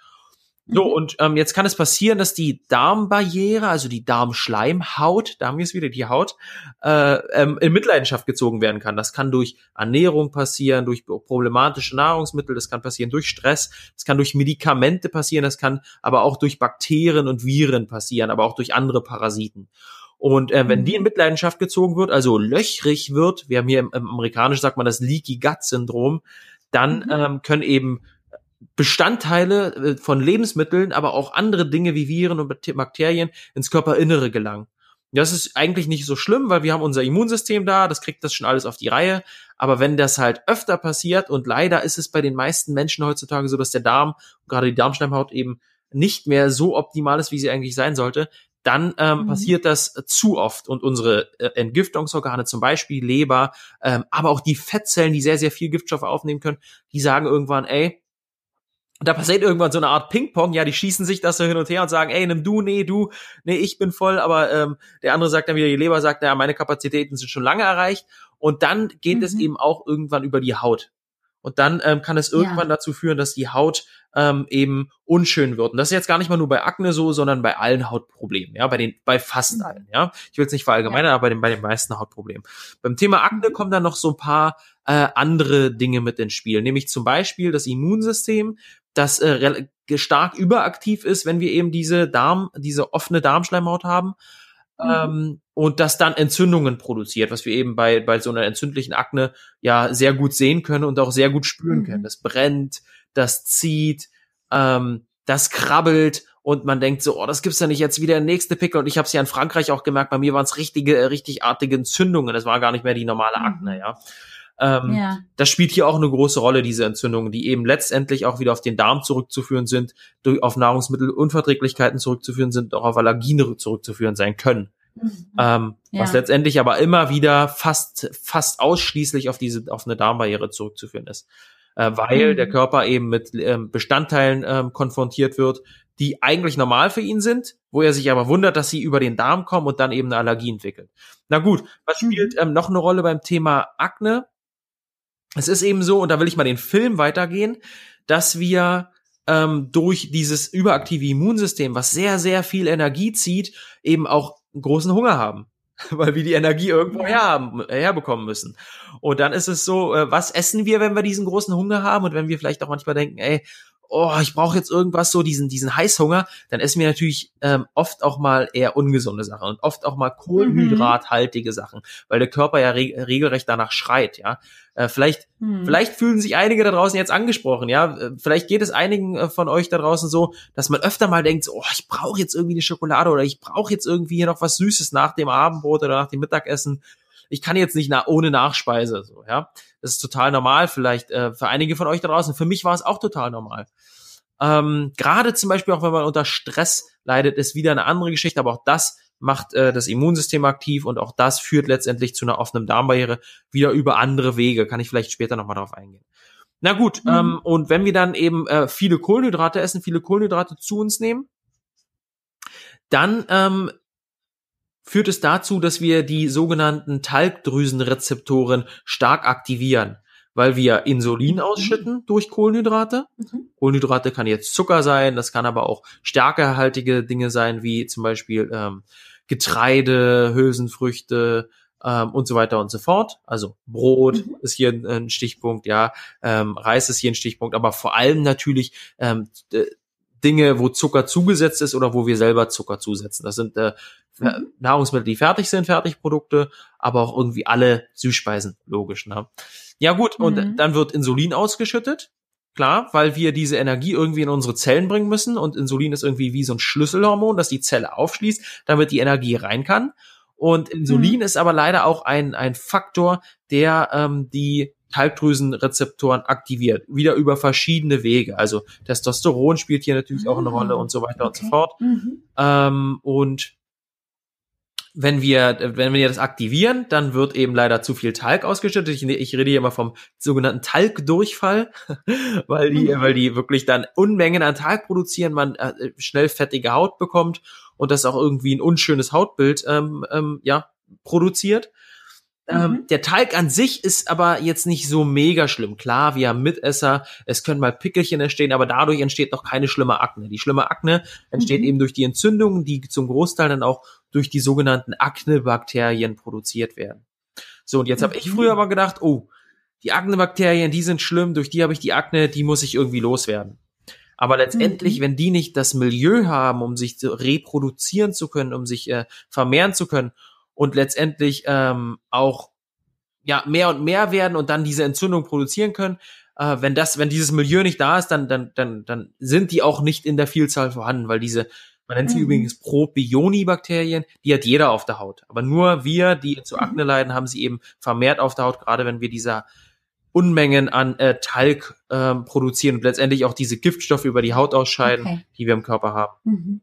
Speaker 2: So, und ähm, jetzt kann es passieren, dass die Darmbarriere, also die Darmschleimhaut, da haben wir es wieder, die Haut, äh, ähm, in Mitleidenschaft gezogen werden kann. Das kann durch Ernährung passieren, durch problematische Nahrungsmittel, das kann passieren durch Stress, das kann durch Medikamente passieren, das kann aber auch durch Bakterien und Viren passieren, aber auch durch andere Parasiten. Und äh, wenn die in mhm. Mitleidenschaft gezogen wird, also löchrig wird, wir haben hier im, im Amerikanisch sagt man das Leaky Gut Syndrom, dann mhm. ähm, können eben Bestandteile äh, von Lebensmitteln, aber auch andere Dinge wie Viren und Bakterien ins Körperinnere gelangen. Das ist eigentlich nicht so schlimm, weil wir haben unser Immunsystem da, das kriegt das schon alles auf die Reihe. Aber wenn das halt öfter passiert und leider ist es bei den meisten Menschen heutzutage so, dass der Darm, gerade die Darmschleimhaut eben nicht mehr so optimal ist, wie sie eigentlich sein sollte, dann ähm, mhm. passiert das zu oft und unsere äh, Entgiftungsorgane, zum Beispiel Leber, ähm, aber auch die Fettzellen, die sehr, sehr viel Giftstoffe aufnehmen können, die sagen irgendwann, ey, da passiert irgendwann so eine Art Ping-Pong, ja, die schießen sich das so hin und her und sagen, ey, nimm du, nee, du, nee, ich bin voll, aber ähm, der andere sagt dann wieder, die Leber sagt, ja, meine Kapazitäten sind schon lange erreicht und dann geht mhm. es eben auch irgendwann über die Haut. Und dann ähm, kann es irgendwann ja. dazu führen, dass die Haut ähm, eben unschön wird. Und das ist jetzt gar nicht mal nur bei Akne so, sondern bei allen Hautproblemen, ja, bei den, bei fast mhm. allen, ja. Ich will es nicht verallgemeinern, ja. aber bei den, bei den meisten Hautproblemen. Beim Thema Akne mhm. kommen dann noch so ein paar äh, andere Dinge mit ins Spiel, nämlich zum Beispiel das Immunsystem, das äh, stark überaktiv ist, wenn wir eben diese Darm, diese offene Darmschleimhaut haben. Mhm. Ähm, und das dann Entzündungen produziert, was wir eben bei, bei so einer entzündlichen Akne ja sehr gut sehen können und auch sehr gut spüren mhm. können. Das brennt, das zieht, ähm, das krabbelt und man denkt so, oh, das gibt's ja nicht jetzt wieder nächste Pickel. Und ich habe es ja in Frankreich auch gemerkt, bei mir waren es richtige, richtigartige Entzündungen. Das war gar nicht mehr die normale Akne, mhm. ja. Ähm, ja. Das spielt hier auch eine große Rolle, diese Entzündungen, die eben letztendlich auch wieder auf den Darm zurückzuführen sind, durch, auf Nahrungsmittelunverträglichkeiten zurückzuführen sind, auch auf Allergien zurückzuführen sein können. Mhm. Ähm, ja. Was letztendlich aber immer wieder fast, fast ausschließlich auf diese, auf eine Darmbarriere zurückzuführen ist. Äh, weil mhm. der Körper eben mit ähm, Bestandteilen ähm, konfrontiert wird, die eigentlich normal für ihn sind, wo er sich aber wundert, dass sie über den Darm kommen und dann eben eine Allergie entwickelt. Na gut, was mhm. spielt ähm, noch eine Rolle beim Thema Akne? Es ist eben so, und da will ich mal den Film weitergehen, dass wir ähm, durch dieses überaktive Immunsystem, was sehr, sehr viel Energie zieht, eben auch großen Hunger haben. Weil wir die Energie irgendwo her, herbekommen müssen. Und dann ist es so, äh, was essen wir, wenn wir diesen großen Hunger haben? Und wenn wir vielleicht auch manchmal denken, ey, oh, ich brauche jetzt irgendwas so, diesen, diesen Heißhunger, dann essen wir natürlich ähm, oft auch mal eher ungesunde Sachen und oft auch mal kohlenhydrathaltige Sachen, weil der Körper ja re regelrecht danach schreit, ja. Äh, vielleicht, mhm. vielleicht fühlen sich einige da draußen jetzt angesprochen, ja. Äh, vielleicht geht es einigen äh, von euch da draußen so, dass man öfter mal denkt, oh, ich brauche jetzt irgendwie eine Schokolade oder ich brauche jetzt irgendwie hier noch was Süßes nach dem Abendbrot oder nach dem Mittagessen ich kann jetzt nicht na ohne Nachspeise, so, ja. Das ist total normal, vielleicht äh, für einige von euch da draußen. Für mich war es auch total normal. Ähm, Gerade zum Beispiel auch, wenn man unter Stress leidet, ist wieder eine andere Geschichte, aber auch das macht äh, das Immunsystem aktiv und auch das führt letztendlich zu einer offenen Darmbarriere wieder über andere Wege. Kann ich vielleicht später nochmal darauf eingehen. Na gut, mhm. ähm, und wenn wir dann eben äh, viele Kohlenhydrate essen, viele Kohlenhydrate zu uns nehmen, dann ähm, führt es dazu, dass wir die sogenannten Talgdrüsenrezeptoren stark aktivieren, weil wir Insulin mhm. ausschütten durch Kohlenhydrate. Mhm. Kohlenhydrate kann jetzt Zucker sein, das kann aber auch stärkehaltige Dinge sein, wie zum Beispiel ähm, Getreide, Hülsenfrüchte ähm, und so weiter und so fort. Also Brot mhm. ist hier ein, ein Stichpunkt, ja, ähm, Reis ist hier ein Stichpunkt, aber vor allem natürlich ähm, Dinge, wo Zucker zugesetzt ist oder wo wir selber Zucker zusetzen. Das sind äh, mhm. Nahrungsmittel, die fertig sind, Fertigprodukte, aber auch irgendwie alle Süßspeisen, logisch. Ne? Ja gut, mhm. und dann wird Insulin ausgeschüttet, klar, weil wir diese Energie irgendwie in unsere Zellen bringen müssen und Insulin ist irgendwie wie so ein Schlüsselhormon, das die Zelle aufschließt, damit die Energie rein kann. Und Insulin mhm. ist aber leider auch ein, ein Faktor, der ähm, die Talgdrüsenrezeptoren aktiviert, wieder über verschiedene Wege. Also Testosteron spielt hier natürlich auch eine Rolle und so weiter okay. und so fort. Mhm. Ähm, und wenn wir, wenn wir das aktivieren, dann wird eben leider zu viel Talg ausgeschüttet. Ich, ich rede hier immer vom sogenannten Talgdurchfall, weil die, mhm. weil die wirklich dann Unmengen an Talg produzieren, man äh, schnell fettige Haut bekommt und das auch irgendwie ein unschönes Hautbild ähm, ähm, ja produziert. Ähm, mhm. der Talg an sich ist aber jetzt nicht so mega schlimm. Klar, wir haben Mitesser, es können mal Pickelchen entstehen, aber dadurch entsteht noch keine schlimme Akne. Die schlimme Akne entsteht mhm. eben durch die Entzündungen, die zum Großteil dann auch durch die sogenannten Aknebakterien produziert werden. So, und jetzt habe ich früher aber gedacht, oh, die Aknebakterien, die sind schlimm, durch die habe ich die Akne, die muss ich irgendwie loswerden. Aber letztendlich, mhm. wenn die nicht das Milieu haben, um sich reproduzieren zu können, um sich äh, vermehren zu können und letztendlich ähm, auch ja mehr und mehr werden und dann diese Entzündung produzieren können, äh, wenn das, wenn dieses Milieu nicht da ist, dann dann dann dann sind die auch nicht in der Vielzahl vorhanden, weil diese man nennt sie mhm. übrigens Probioni-Bakterien, die hat jeder auf der Haut. Aber nur wir, die zu Akne mhm. leiden, haben sie eben vermehrt auf der Haut, gerade wenn wir dieser Unmengen an äh, Talg ähm, produzieren und letztendlich auch diese Giftstoffe über die Haut ausscheiden, okay. die wir im Körper haben. Mhm.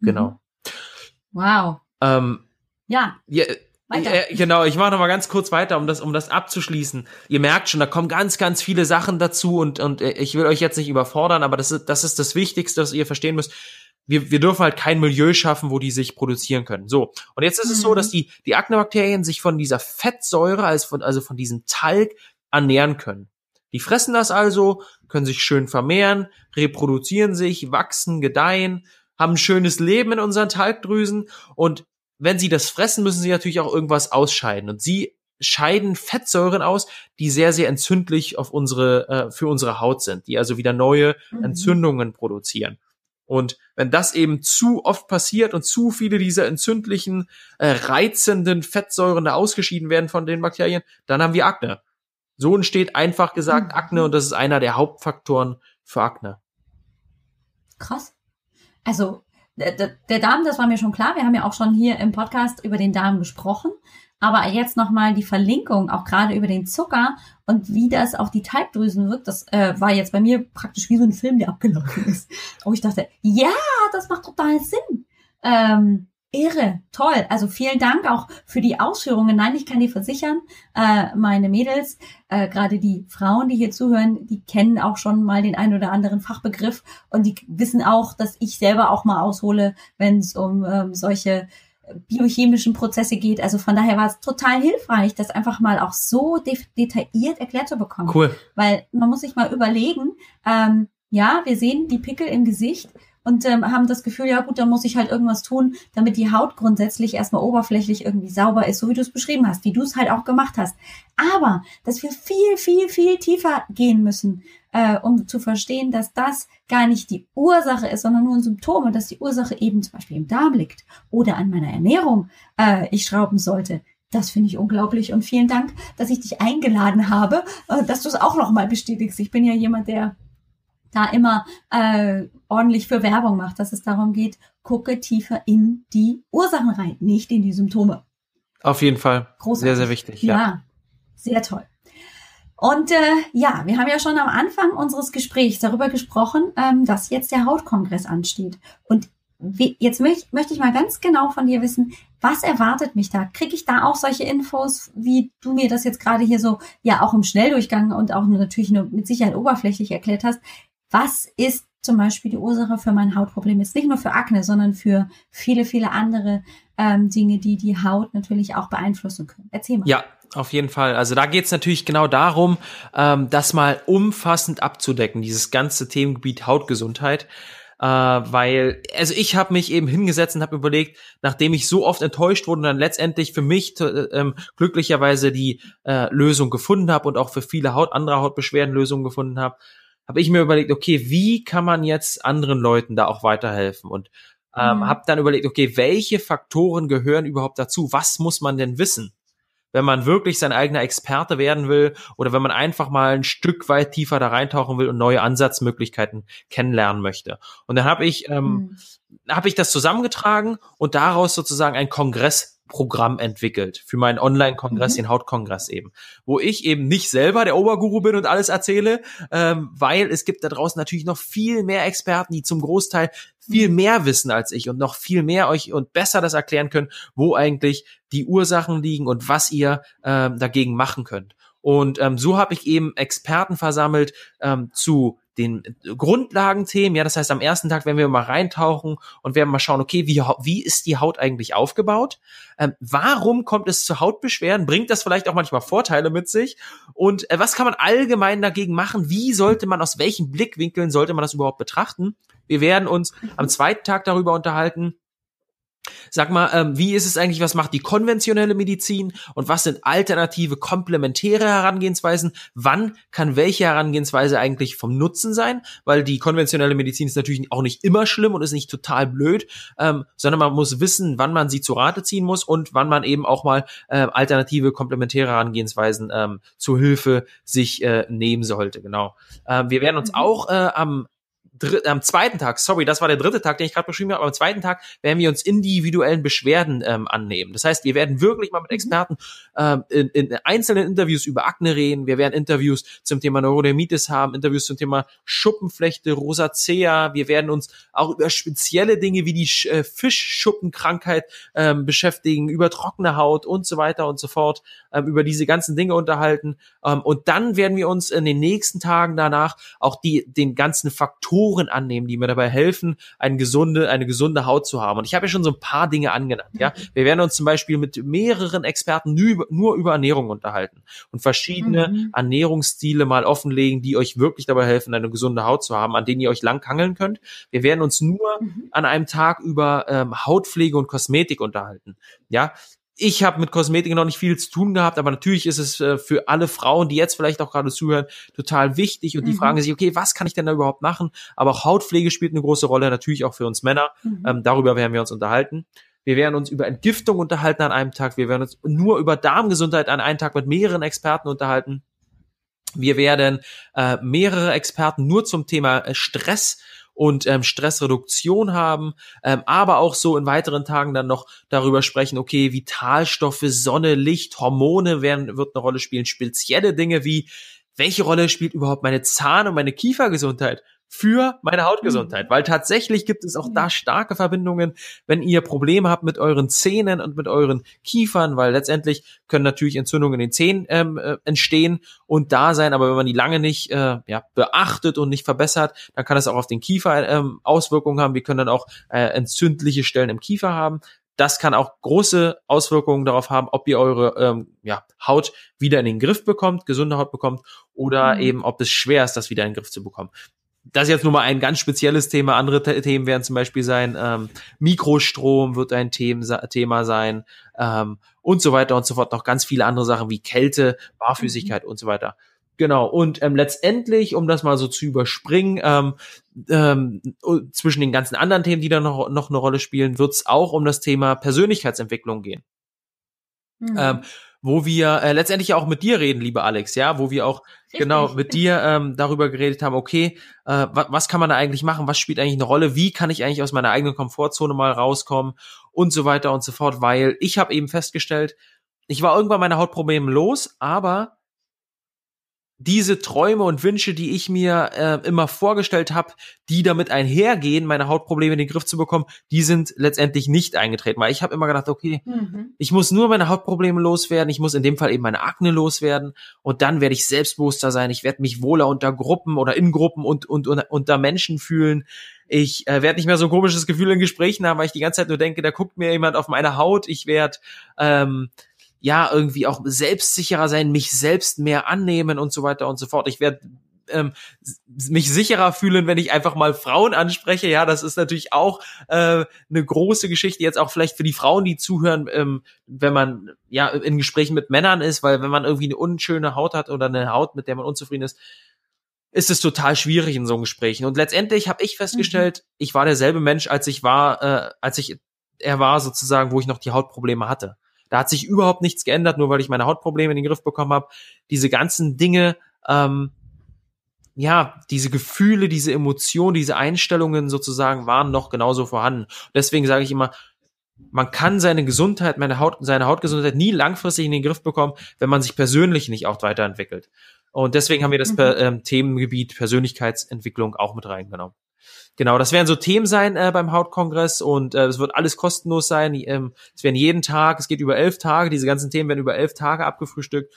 Speaker 2: Genau.
Speaker 1: Mhm. Wow.
Speaker 2: Ähm, ja. ja äh, genau, ich mache noch mal ganz kurz weiter, um das, um das abzuschließen. Ihr merkt schon, da kommen ganz, ganz viele Sachen dazu und, und äh, ich will euch jetzt nicht überfordern, aber das ist, das ist das Wichtigste, was ihr verstehen müsst wir, wir dürfen halt kein Milieu schaffen, wo die sich produzieren können. So. Und jetzt ist mhm. es so, mhm. dass die, die Aknebakterien sich von dieser Fettsäure, also von, also von diesem Talg ernähren können. Die fressen das also, können sich schön vermehren, reproduzieren sich, wachsen, gedeihen, haben ein schönes Leben in unseren Talgdrüsen und wenn sie das fressen, müssen sie natürlich auch irgendwas ausscheiden und sie scheiden Fettsäuren aus, die sehr, sehr entzündlich auf unsere, äh, für unsere Haut sind, die also wieder neue mhm. Entzündungen produzieren. Und wenn das eben zu oft passiert und zu viele dieser entzündlichen, äh, reizenden Fettsäuren da ausgeschieden werden von den Bakterien, dann haben wir Akne. So entsteht einfach gesagt mhm. Akne und das ist einer der Hauptfaktoren für Akne.
Speaker 1: Krass. Also der, der Darm, das war mir schon klar. Wir haben ja auch schon hier im Podcast über den Darm gesprochen. Aber jetzt nochmal die Verlinkung, auch gerade über den Zucker und wie das auf die Teigdrüsen wirkt, das äh, war jetzt bei mir praktisch wie so ein Film, der abgelaufen ist. Wo ich dachte, ja, das macht total Sinn. Ähm, irre, toll. Also vielen Dank auch für die Ausführungen. Nein, ich kann dir versichern, äh, meine Mädels, äh, gerade die Frauen, die hier zuhören, die kennen auch schon mal den ein oder anderen Fachbegriff und die wissen auch, dass ich selber auch mal aushole, wenn es um ähm, solche biochemischen Prozesse geht. Also von daher war es total hilfreich, das einfach mal auch so de detailliert erklärt zu bekommen.
Speaker 2: Cool.
Speaker 1: Weil man muss sich mal überlegen, ähm, ja, wir sehen die Pickel im Gesicht und ähm, haben das Gefühl, ja gut, dann muss ich halt irgendwas tun, damit die Haut grundsätzlich erstmal oberflächlich irgendwie sauber ist, so wie du es beschrieben hast, wie du es halt auch gemacht hast. Aber, dass wir viel, viel, viel tiefer gehen müssen, äh, um zu verstehen, dass das gar nicht die Ursache ist, sondern nur ein Symptom und dass die Ursache eben zum Beispiel im Darm liegt oder an meiner Ernährung äh, ich schrauben sollte. Das finde ich unglaublich und vielen Dank, dass ich dich eingeladen habe, äh, dass du es auch nochmal bestätigst. Ich bin ja jemand, der da immer äh, ordentlich für Werbung macht, dass es darum geht, gucke tiefer in die Ursachen rein, nicht in die Symptome.
Speaker 2: Auf jeden Fall. Großartig. Sehr, sehr wichtig.
Speaker 1: Ja, ja sehr toll. Und äh, ja, wir haben ja schon am Anfang unseres Gesprächs darüber gesprochen, ähm, dass jetzt der Hautkongress ansteht. Und wie, jetzt möcht, möchte ich mal ganz genau von dir wissen, was erwartet mich da? Kriege ich da auch solche Infos, wie du mir das jetzt gerade hier so, ja auch im Schnelldurchgang und auch natürlich nur mit Sicherheit oberflächlich erklärt hast? Was ist zum Beispiel die Ursache für mein Hautproblem Jetzt nicht nur für Akne, sondern für viele, viele andere ähm, Dinge, die die Haut natürlich auch beeinflussen können. Erzähl mal.
Speaker 2: Ja, auf jeden Fall. Also da geht es natürlich genau darum, ähm, das mal umfassend abzudecken, dieses ganze Themengebiet Hautgesundheit. Äh, weil, also ich habe mich eben hingesetzt und habe überlegt, nachdem ich so oft enttäuscht wurde und dann letztendlich für mich äh, ähm, glücklicherweise die äh, Lösung gefunden habe und auch für viele Haut, andere Hautbeschwerden Lösungen gefunden habe, habe ich mir überlegt, okay, wie kann man jetzt anderen Leuten da auch weiterhelfen? Und ähm, mhm. habe dann überlegt, okay, welche Faktoren gehören überhaupt dazu? Was muss man denn wissen? Wenn man wirklich sein eigener Experte werden will oder wenn man einfach mal ein Stück weit tiefer da reintauchen will und neue Ansatzmöglichkeiten kennenlernen möchte. Und dann habe ich, ähm, mhm. habe ich das zusammengetragen und daraus sozusagen einen Kongress Programm entwickelt für meinen Online-Kongress, mhm. den Hautkongress eben, wo ich eben nicht selber der Oberguru bin und alles erzähle, ähm, weil es gibt da draußen natürlich noch viel mehr Experten, die zum Großteil viel mhm. mehr wissen als ich und noch viel mehr euch und besser das erklären können, wo eigentlich die Ursachen liegen und was ihr ähm, dagegen machen könnt. Und ähm, so habe ich eben Experten versammelt ähm, zu den Grundlagenthemen. Ja, das heißt, am ersten Tag werden wir mal reintauchen und werden mal schauen, okay, wie, wie ist die Haut eigentlich aufgebaut? Ähm, warum kommt es zu Hautbeschwerden? Bringt das vielleicht auch manchmal Vorteile mit sich? Und äh, was kann man allgemein dagegen machen? Wie sollte man, aus welchen Blickwinkeln sollte man das überhaupt betrachten? Wir werden uns am zweiten Tag darüber unterhalten, Sag mal, ähm, wie ist es eigentlich, was macht die konventionelle Medizin und was sind alternative, komplementäre Herangehensweisen? Wann kann welche Herangehensweise eigentlich vom Nutzen sein? Weil die konventionelle Medizin ist natürlich auch nicht immer schlimm und ist nicht total blöd, ähm, sondern man muss wissen, wann man sie zu Rate ziehen muss und wann man eben auch mal äh, alternative, komplementäre Herangehensweisen ähm, zur Hilfe sich äh, nehmen sollte. Genau. Ähm, wir werden uns mhm. auch äh, am am zweiten Tag, sorry, das war der dritte Tag, den ich gerade beschrieben habe, aber am zweiten Tag werden wir uns individuellen Beschwerden ähm, annehmen. Das heißt, wir werden wirklich mal mit mhm. Experten ähm, in, in einzelnen Interviews über Akne reden. Wir werden Interviews zum Thema Neurodermitis haben, Interviews zum Thema Schuppenflechte, Rosacea. Wir werden uns auch über spezielle Dinge wie die äh, Fischschuppenkrankheit ähm, beschäftigen, über trockene Haut und so weiter und so fort, ähm, über diese ganzen Dinge unterhalten. Ähm, und dann werden wir uns in den nächsten Tagen danach auch die, den ganzen Faktoren Faktoren annehmen, die mir dabei helfen, eine gesunde, eine gesunde Haut zu haben. Und ich habe ja schon so ein paar Dinge angenannt. Ja, mhm. wir werden uns zum Beispiel mit mehreren Experten nur, nur über Ernährung unterhalten und verschiedene mhm. Ernährungsstile mal offenlegen, die euch wirklich dabei helfen, eine gesunde Haut zu haben, an denen ihr euch lang hangeln könnt. Wir werden uns nur mhm. an einem Tag über ähm, Hautpflege und Kosmetik unterhalten. Ja, ich habe mit Kosmetik noch nicht viel zu tun gehabt, aber natürlich ist es äh, für alle Frauen, die jetzt vielleicht auch gerade zuhören, total wichtig und die mhm. fragen sich, okay, was kann ich denn da überhaupt machen? Aber auch Hautpflege spielt eine große Rolle, natürlich auch für uns Männer. Mhm. Ähm, darüber werden wir uns unterhalten. Wir werden uns über Entgiftung unterhalten an einem Tag. Wir werden uns nur über Darmgesundheit an einem Tag mit mehreren Experten unterhalten. Wir werden äh, mehrere Experten nur zum Thema äh, Stress und ähm, Stressreduktion haben, ähm, aber auch so in weiteren Tagen dann noch darüber sprechen, okay, Vitalstoffe, Sonne, Licht, Hormone werden, wird eine Rolle spielen, spezielle Dinge wie welche Rolle spielt überhaupt meine Zahn- und meine Kiefergesundheit? Für meine Hautgesundheit, mhm. weil tatsächlich gibt es auch da starke Verbindungen, wenn ihr Probleme habt mit euren Zähnen und mit euren Kiefern, weil letztendlich können natürlich Entzündungen in den Zähnen ähm, äh, entstehen und da sein, aber wenn man die lange nicht äh, ja, beachtet und nicht verbessert, dann kann es auch auf den Kiefer ähm, Auswirkungen haben. Wir können dann auch äh, entzündliche Stellen im Kiefer haben. Das kann auch große Auswirkungen darauf haben, ob ihr eure ähm, ja, Haut wieder in den Griff bekommt, gesunde Haut bekommt, oder mhm. eben ob es schwer ist, das wieder in den Griff zu bekommen das ist jetzt nur mal ein ganz spezielles Thema. Andere Themen werden zum Beispiel sein, ähm, Mikrostrom wird ein Thema, sein ähm, und so weiter und so fort. Noch ganz viele andere Sachen wie Kälte, Barfüßigkeit mhm. und so weiter. Genau, und ähm, letztendlich, um das mal so zu überspringen, ähm, ähm, zwischen den ganzen anderen Themen, die da noch, noch eine Rolle spielen, wird es auch um das Thema Persönlichkeitsentwicklung gehen. Mhm. Ähm, wo wir äh, letztendlich auch mit dir reden, liebe Alex, ja, wo wir auch Richtig. genau mit dir ähm, darüber geredet haben, okay, äh, was, was kann man da eigentlich machen, was spielt eigentlich eine Rolle, wie kann ich eigentlich aus meiner eigenen Komfortzone mal rauskommen? Und so weiter und so fort, weil ich habe eben festgestellt, ich war irgendwann meine Hautprobleme los, aber diese Träume und Wünsche, die ich mir äh, immer vorgestellt habe, die damit einhergehen, meine Hautprobleme in den Griff zu bekommen, die sind letztendlich nicht eingetreten. Weil ich habe immer gedacht, okay, mhm. ich muss nur meine Hautprobleme loswerden, ich muss in dem Fall eben meine Akne loswerden und dann werde ich selbstbewusster sein, ich werde mich wohler unter Gruppen oder in Gruppen und, und, und unter Menschen fühlen. Ich äh, werde nicht mehr so ein komisches Gefühl in Gesprächen haben, weil ich die ganze Zeit nur denke, da guckt mir jemand auf meine Haut. Ich werde ähm, ja irgendwie auch selbstsicherer sein, mich selbst mehr annehmen und so weiter und so fort. Ich werde ähm, mich sicherer fühlen, wenn ich einfach mal Frauen anspreche. Ja, das ist natürlich auch äh, eine große Geschichte jetzt auch vielleicht für die Frauen, die zuhören, ähm, wenn man ja in Gesprächen mit Männern ist, weil wenn man irgendwie eine unschöne Haut hat oder eine Haut, mit der man unzufrieden ist, ist es total schwierig in so Gesprächen. Und letztendlich habe ich festgestellt, mhm. ich war derselbe Mensch, als ich war, äh, als ich er war sozusagen, wo ich noch die Hautprobleme hatte. Da hat sich überhaupt nichts geändert, nur weil ich meine Hautprobleme in den Griff bekommen habe. Diese ganzen Dinge, ähm, ja, diese Gefühle, diese Emotionen, diese Einstellungen sozusagen waren noch genauso vorhanden. Deswegen sage ich immer, man kann seine Gesundheit, meine Haut, seine Hautgesundheit nie langfristig in den Griff bekommen, wenn man sich persönlich nicht auch weiterentwickelt. Und deswegen haben wir das mhm. ähm, Themengebiet Persönlichkeitsentwicklung auch mit reingenommen. Genau, das werden so Themen sein äh, beim Hautkongress und äh, es wird alles kostenlos sein. Ähm, es werden jeden Tag, es geht über elf Tage, diese ganzen Themen werden über elf Tage abgefrühstückt.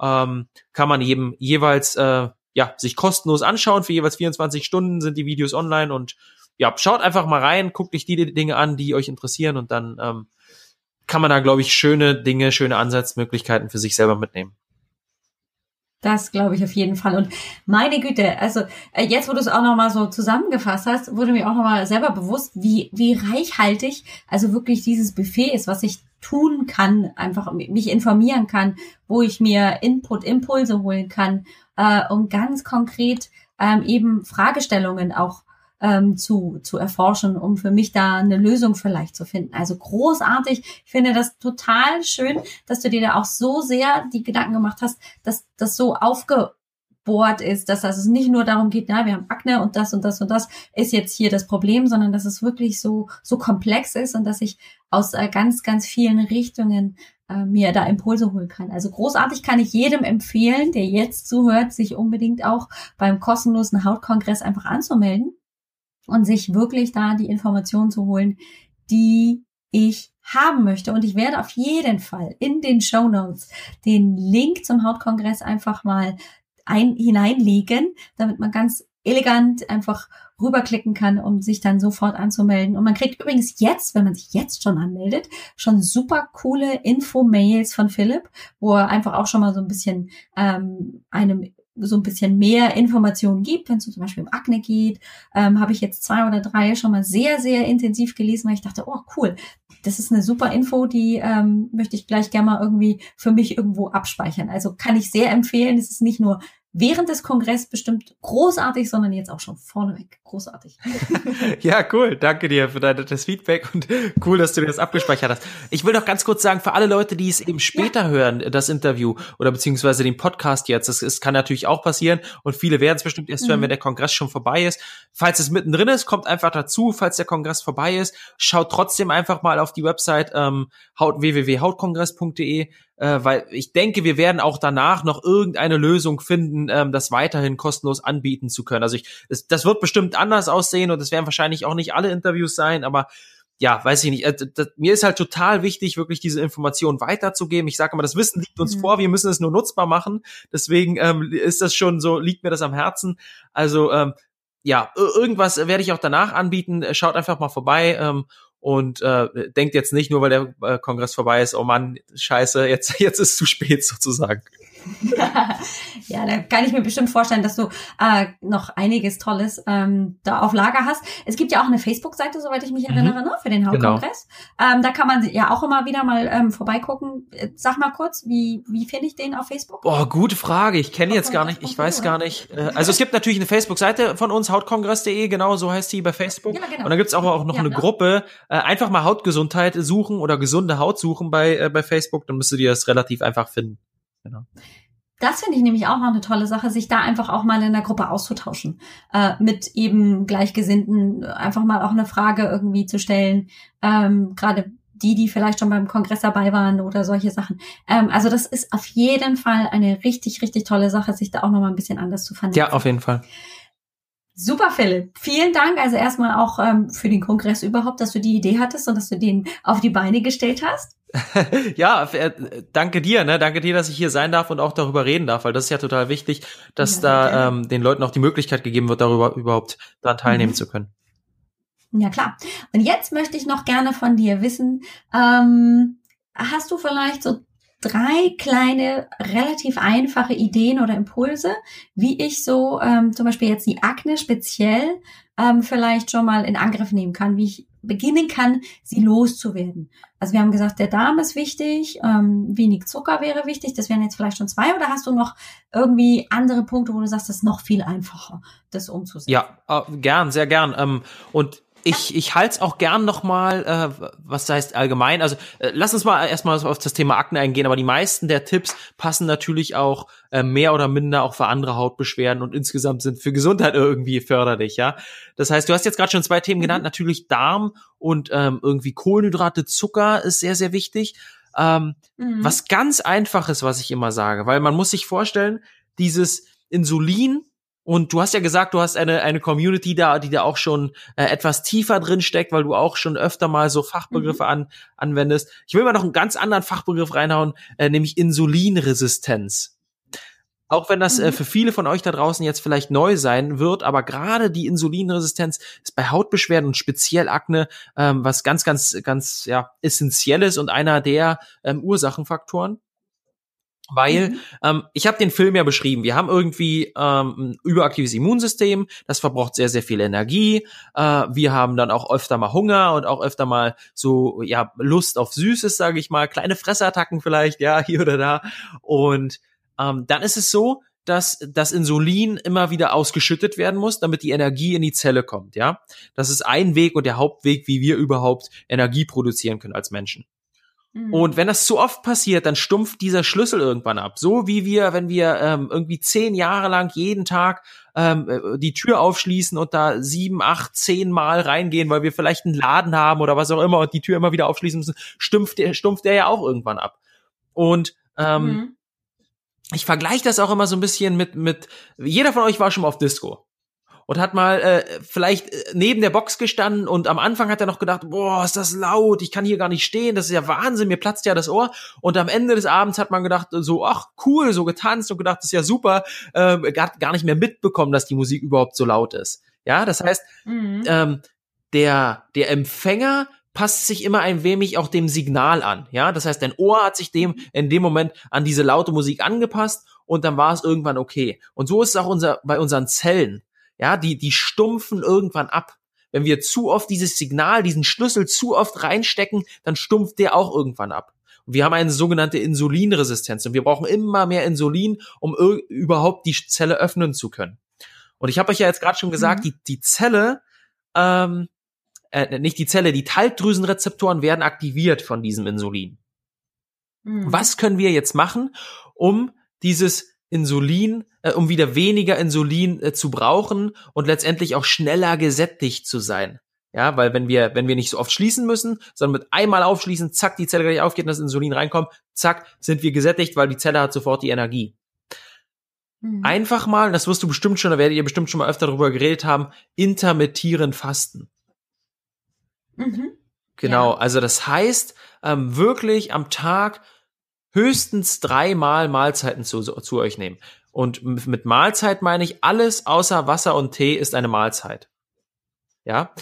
Speaker 2: Ähm, kann man eben jeweils äh, ja sich kostenlos anschauen. Für jeweils 24 Stunden sind die Videos online und ja, schaut einfach mal rein, guckt euch die Dinge an, die euch interessieren und dann ähm, kann man da, glaube ich, schöne Dinge, schöne Ansatzmöglichkeiten für sich selber mitnehmen.
Speaker 1: Das glaube ich auf jeden Fall. Und meine Güte, also äh, jetzt, wo du es auch nochmal so zusammengefasst hast, wurde mir auch nochmal selber bewusst, wie, wie reichhaltig also wirklich dieses Buffet ist, was ich tun kann, einfach mich informieren kann, wo ich mir Input, Impulse holen kann, äh, um ganz konkret ähm, eben Fragestellungen auch ähm, zu, zu erforschen, um für mich da eine Lösung vielleicht zu finden. Also großartig. Ich finde das total schön, dass du dir da auch so sehr die Gedanken gemacht hast, dass das so aufgebohrt ist, dass es nicht nur darum geht, na, wir haben Akne und das und das und das ist jetzt hier das Problem, sondern dass es wirklich so, so komplex ist und dass ich aus äh, ganz, ganz vielen Richtungen äh, mir da Impulse holen kann. Also großartig kann ich jedem empfehlen, der jetzt zuhört, sich unbedingt auch beim kostenlosen Hautkongress einfach anzumelden und sich wirklich da die Informationen zu holen, die ich haben möchte. Und ich werde auf jeden Fall in den Show Notes den Link zum Hautkongress einfach mal ein, hineinlegen, damit man ganz elegant einfach rüberklicken kann, um sich dann sofort anzumelden. Und man kriegt übrigens jetzt, wenn man sich jetzt schon anmeldet, schon super coole Info-Mails von Philipp, wo er einfach auch schon mal so ein bisschen ähm, einem so ein bisschen mehr Informationen gibt, wenn es zum Beispiel um Akne geht, ähm, habe ich jetzt zwei oder drei schon mal sehr, sehr intensiv gelesen, weil ich dachte, oh cool, das ist eine super Info, die ähm, möchte ich gleich gerne mal irgendwie für mich irgendwo abspeichern. Also kann ich sehr empfehlen. Es ist nicht nur während des Kongresses bestimmt großartig, sondern jetzt auch schon vorneweg großartig.
Speaker 2: ja, cool. Danke dir für dein, das Feedback und cool, dass du dir das abgespeichert hast. Ich will noch ganz kurz sagen, für alle Leute, die es eben später ja. hören, das Interview oder beziehungsweise den Podcast jetzt, das, das kann natürlich auch passieren und viele werden es bestimmt erst mhm. hören, wenn der Kongress schon vorbei ist. Falls es mittendrin ist, kommt einfach dazu. Falls der Kongress vorbei ist, schaut trotzdem einfach mal auf die Website ähm, www.hautkongress.de äh, weil ich denke, wir werden auch danach noch irgendeine Lösung finden, ähm, das weiterhin kostenlos anbieten zu können. Also ich, das, das wird bestimmt anders aussehen und es werden wahrscheinlich auch nicht alle Interviews sein, aber ja, weiß ich nicht. Äh, das, mir ist halt total wichtig, wirklich diese Information weiterzugeben. Ich sage immer, das Wissen liegt uns mhm. vor, wir müssen es nur nutzbar machen. Deswegen ähm, ist das schon so, liegt mir das am Herzen. Also ähm, ja, irgendwas werde ich auch danach anbieten. Schaut einfach mal vorbei. Ähm, und äh, denkt jetzt nicht nur, weil der äh, Kongress vorbei ist, oh Mann, scheiße, jetzt, jetzt ist zu spät sozusagen.
Speaker 1: ja, da kann ich mir bestimmt vorstellen, dass du äh, noch einiges Tolles ähm, da auf Lager hast. Es gibt ja auch eine Facebook-Seite, soweit ich mich mhm. erinnere, ne, für den Hauptkongress. Genau. Ähm, da kann man ja auch immer wieder mal ähm, vorbeigucken. Äh, sag mal kurz, wie, wie finde ich den auf Facebook?
Speaker 2: Boah, gute Frage. Ich kenne jetzt gar nicht, ich weiß gar nicht. Äh, also es gibt natürlich eine Facebook-Seite von uns, hautkongress.de, genau, so heißt die bei Facebook. Ja, genau. Und dann gibt's auch, auch noch ja, eine ne? Gruppe. Äh, einfach mal Hautgesundheit suchen oder gesunde Haut suchen bei, äh, bei Facebook, dann müsstet ihr das relativ einfach finden. Genau.
Speaker 1: Das finde ich nämlich auch noch eine tolle Sache, sich da einfach auch mal in der Gruppe auszutauschen, äh, mit eben Gleichgesinnten, einfach mal auch eine Frage irgendwie zu stellen, ähm, gerade die, die vielleicht schon beim Kongress dabei waren oder solche Sachen. Ähm, also das ist auf jeden Fall eine richtig, richtig tolle Sache, sich da auch noch mal ein bisschen anders zu vernetzen.
Speaker 2: Ja, auf jeden Fall.
Speaker 1: Super, Philipp. Vielen Dank. Also erstmal auch ähm, für den Kongress überhaupt, dass du die Idee hattest und dass du den auf die Beine gestellt hast.
Speaker 2: ja, äh, danke dir, ne? Danke dir, dass ich hier sein darf und auch darüber reden darf, weil das ist ja total wichtig, dass ja, da ähm, den Leuten auch die Möglichkeit gegeben wird, darüber überhaupt daran teilnehmen mhm. zu können.
Speaker 1: Ja, klar. Und jetzt möchte ich noch gerne von dir wissen, ähm, hast du vielleicht so drei kleine, relativ einfache Ideen oder Impulse, wie ich so ähm, zum Beispiel jetzt die Akne speziell ähm, vielleicht schon mal in Angriff nehmen kann, wie ich beginnen kann, sie loszuwerden. Also wir haben gesagt, der Darm ist wichtig, ähm, wenig Zucker wäre wichtig, das wären jetzt vielleicht schon zwei, oder hast du noch irgendwie andere Punkte, wo du sagst, das ist noch viel einfacher, das umzusetzen?
Speaker 2: Ja, äh, gern, sehr gern. Ähm, und ich, ich halte es auch gern nochmal, äh, was heißt allgemein. Also äh, lass uns mal erstmal auf das Thema Akne eingehen, aber die meisten der Tipps passen natürlich auch äh, mehr oder minder auch für andere Hautbeschwerden und insgesamt sind für Gesundheit irgendwie förderlich, ja. Das heißt, du hast jetzt gerade schon zwei Themen genannt, mhm. natürlich Darm und ähm, irgendwie Kohlenhydrate, Zucker ist sehr, sehr wichtig. Ähm, mhm. Was ganz einfaches, was ich immer sage, weil man muss sich vorstellen, dieses Insulin und du hast ja gesagt, du hast eine, eine Community da, die da auch schon äh, etwas tiefer drin steckt, weil du auch schon öfter mal so Fachbegriffe mhm. an, anwendest. Ich will mal noch einen ganz anderen Fachbegriff reinhauen, äh, nämlich Insulinresistenz. Auch wenn das äh, mhm. für viele von euch da draußen jetzt vielleicht neu sein wird, aber gerade die Insulinresistenz ist bei Hautbeschwerden und speziell Akne ähm, was ganz, ganz, ganz ja essentielles und einer der ähm, Ursachenfaktoren weil mhm. ähm, ich habe den Film ja beschrieben. Wir haben irgendwie ähm, ein überaktives Immunsystem, das verbraucht sehr, sehr viel Energie. Äh, wir haben dann auch öfter mal Hunger und auch öfter mal so ja Lust auf Süßes, sage ich mal, kleine Fressattacken vielleicht, ja hier oder da. Und ähm, dann ist es so, dass das Insulin immer wieder ausgeschüttet werden muss, damit die Energie in die Zelle kommt. Ja, das ist ein Weg und der Hauptweg, wie wir überhaupt Energie produzieren können als Menschen. Mhm. Und wenn das zu oft passiert, dann stumpft dieser Schlüssel irgendwann ab. So wie wir, wenn wir ähm, irgendwie zehn Jahre lang jeden Tag ähm, äh, die Tür aufschließen und da sieben, acht, zehn Mal reingehen, weil wir vielleicht einen Laden haben oder was auch immer und die Tür immer wieder aufschließen müssen, stumpft der, stumpft der ja auch irgendwann ab. Und ähm, mhm. ich vergleiche das auch immer so ein bisschen mit, mit, jeder von euch war schon mal auf Disco und hat mal äh, vielleicht äh, neben der Box gestanden und am Anfang hat er noch gedacht, boah, ist das laut, ich kann hier gar nicht stehen, das ist ja Wahnsinn, mir platzt ja das Ohr. Und am Ende des Abends hat man gedacht, so, ach cool, so getanzt und gedacht, das ist ja super, äh, hat gar nicht mehr mitbekommen, dass die Musik überhaupt so laut ist. Ja, das heißt, mhm. ähm, der, der Empfänger passt sich immer ein wenig auch dem Signal an. Ja, das heißt, dein Ohr hat sich dem in dem Moment an diese laute Musik angepasst und dann war es irgendwann okay. Und so ist es auch unser, bei unseren Zellen. Ja, die, die stumpfen irgendwann ab. Wenn wir zu oft dieses Signal, diesen Schlüssel zu oft reinstecken, dann stumpft der auch irgendwann ab. Und wir haben eine sogenannte Insulinresistenz und wir brauchen immer mehr Insulin, um überhaupt die Zelle öffnen zu können. Und ich habe euch ja jetzt gerade schon gesagt, mhm. die, die Zelle, ähm, äh, nicht die Zelle, die Talgdrüsenrezeptoren werden aktiviert von diesem Insulin. Mhm. Was können wir jetzt machen, um dieses Insulin, äh, um wieder weniger Insulin äh, zu brauchen und letztendlich auch schneller gesättigt zu sein. Ja, weil wenn wir, wenn wir nicht so oft schließen müssen, sondern mit einmal aufschließen, zack, die Zelle gleich aufgeht und das Insulin reinkommt, zack, sind wir gesättigt, weil die Zelle hat sofort die Energie. Mhm. Einfach mal, das wirst du bestimmt schon, da werdet ihr bestimmt schon mal öfter darüber geredet haben, intermittieren fasten. Mhm. Genau, ja. also das heißt, ähm, wirklich am Tag höchstens dreimal Mahlzeiten zu, zu euch nehmen. Und mit Mahlzeit meine ich, alles außer Wasser und Tee ist eine Mahlzeit. Ja.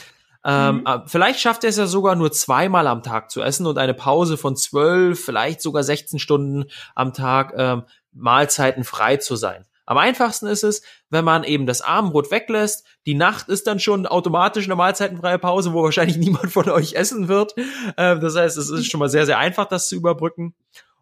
Speaker 2: Ähm, mhm. Äh, vielleicht schafft er es ja sogar nur zweimal am Tag zu essen und eine Pause von zwölf, vielleicht sogar 16 Stunden am Tag ähm, Mahlzeiten frei zu sein. Am einfachsten ist es, wenn man eben das Abendbrot weglässt. Die Nacht ist dann schon automatisch eine mahlzeitenfreie Pause, wo wahrscheinlich niemand von euch essen wird. Ähm, das heißt, es ist schon mal sehr, sehr einfach, das zu überbrücken.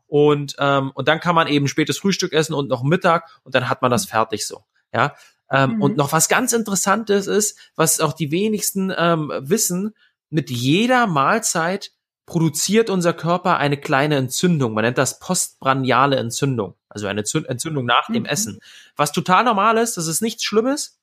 Speaker 2: Und, ähm, und dann kann man eben spätes Frühstück essen und noch Mittag und dann hat man das fertig so. Ja. Ähm, mhm. Und noch was ganz Interessantes ist, was auch die wenigsten ähm, wissen, mit jeder Mahlzeit produziert unser Körper eine kleine Entzündung. Man nennt das postbrandiale Entzündung, also eine Entzündung nach mhm. dem Essen. Was total normal ist, das ist nichts Schlimmes.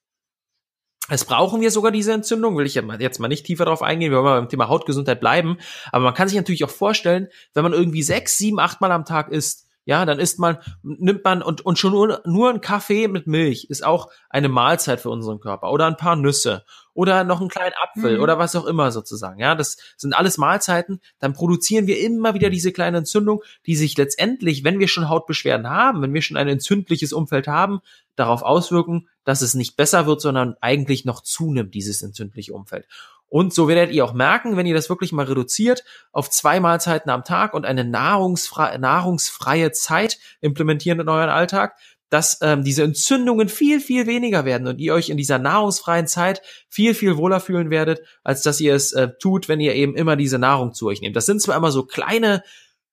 Speaker 2: Es brauchen wir sogar diese Entzündung, will ich jetzt mal nicht tiefer darauf eingehen, wir wollen mal beim Thema Hautgesundheit bleiben. Aber man kann sich natürlich auch vorstellen, wenn man irgendwie sechs, sieben, acht Mal am Tag isst, ja, dann isst man, nimmt man und, und schon nur, nur ein Kaffee mit Milch ist auch eine Mahlzeit für unseren Körper oder ein paar Nüsse oder noch einen kleinen Apfel mhm. oder was auch immer sozusagen. Ja, das sind alles Mahlzeiten. Dann produzieren wir immer wieder diese kleine Entzündung, die sich letztendlich, wenn wir schon Hautbeschwerden haben, wenn wir schon ein entzündliches Umfeld haben, darauf auswirken, dass es nicht besser wird, sondern eigentlich noch zunimmt, dieses entzündliche Umfeld. Und so werdet ihr auch merken, wenn ihr das wirklich mal reduziert auf zwei Mahlzeiten am Tag und eine nahrungsfreie, nahrungsfreie Zeit implementieren in euren Alltag, dass ähm, diese Entzündungen viel, viel weniger werden und ihr euch in dieser nahrungsfreien Zeit viel, viel wohler fühlen werdet, als dass ihr es äh, tut, wenn ihr eben immer diese Nahrung zu euch nehmt. Das sind zwar immer so kleine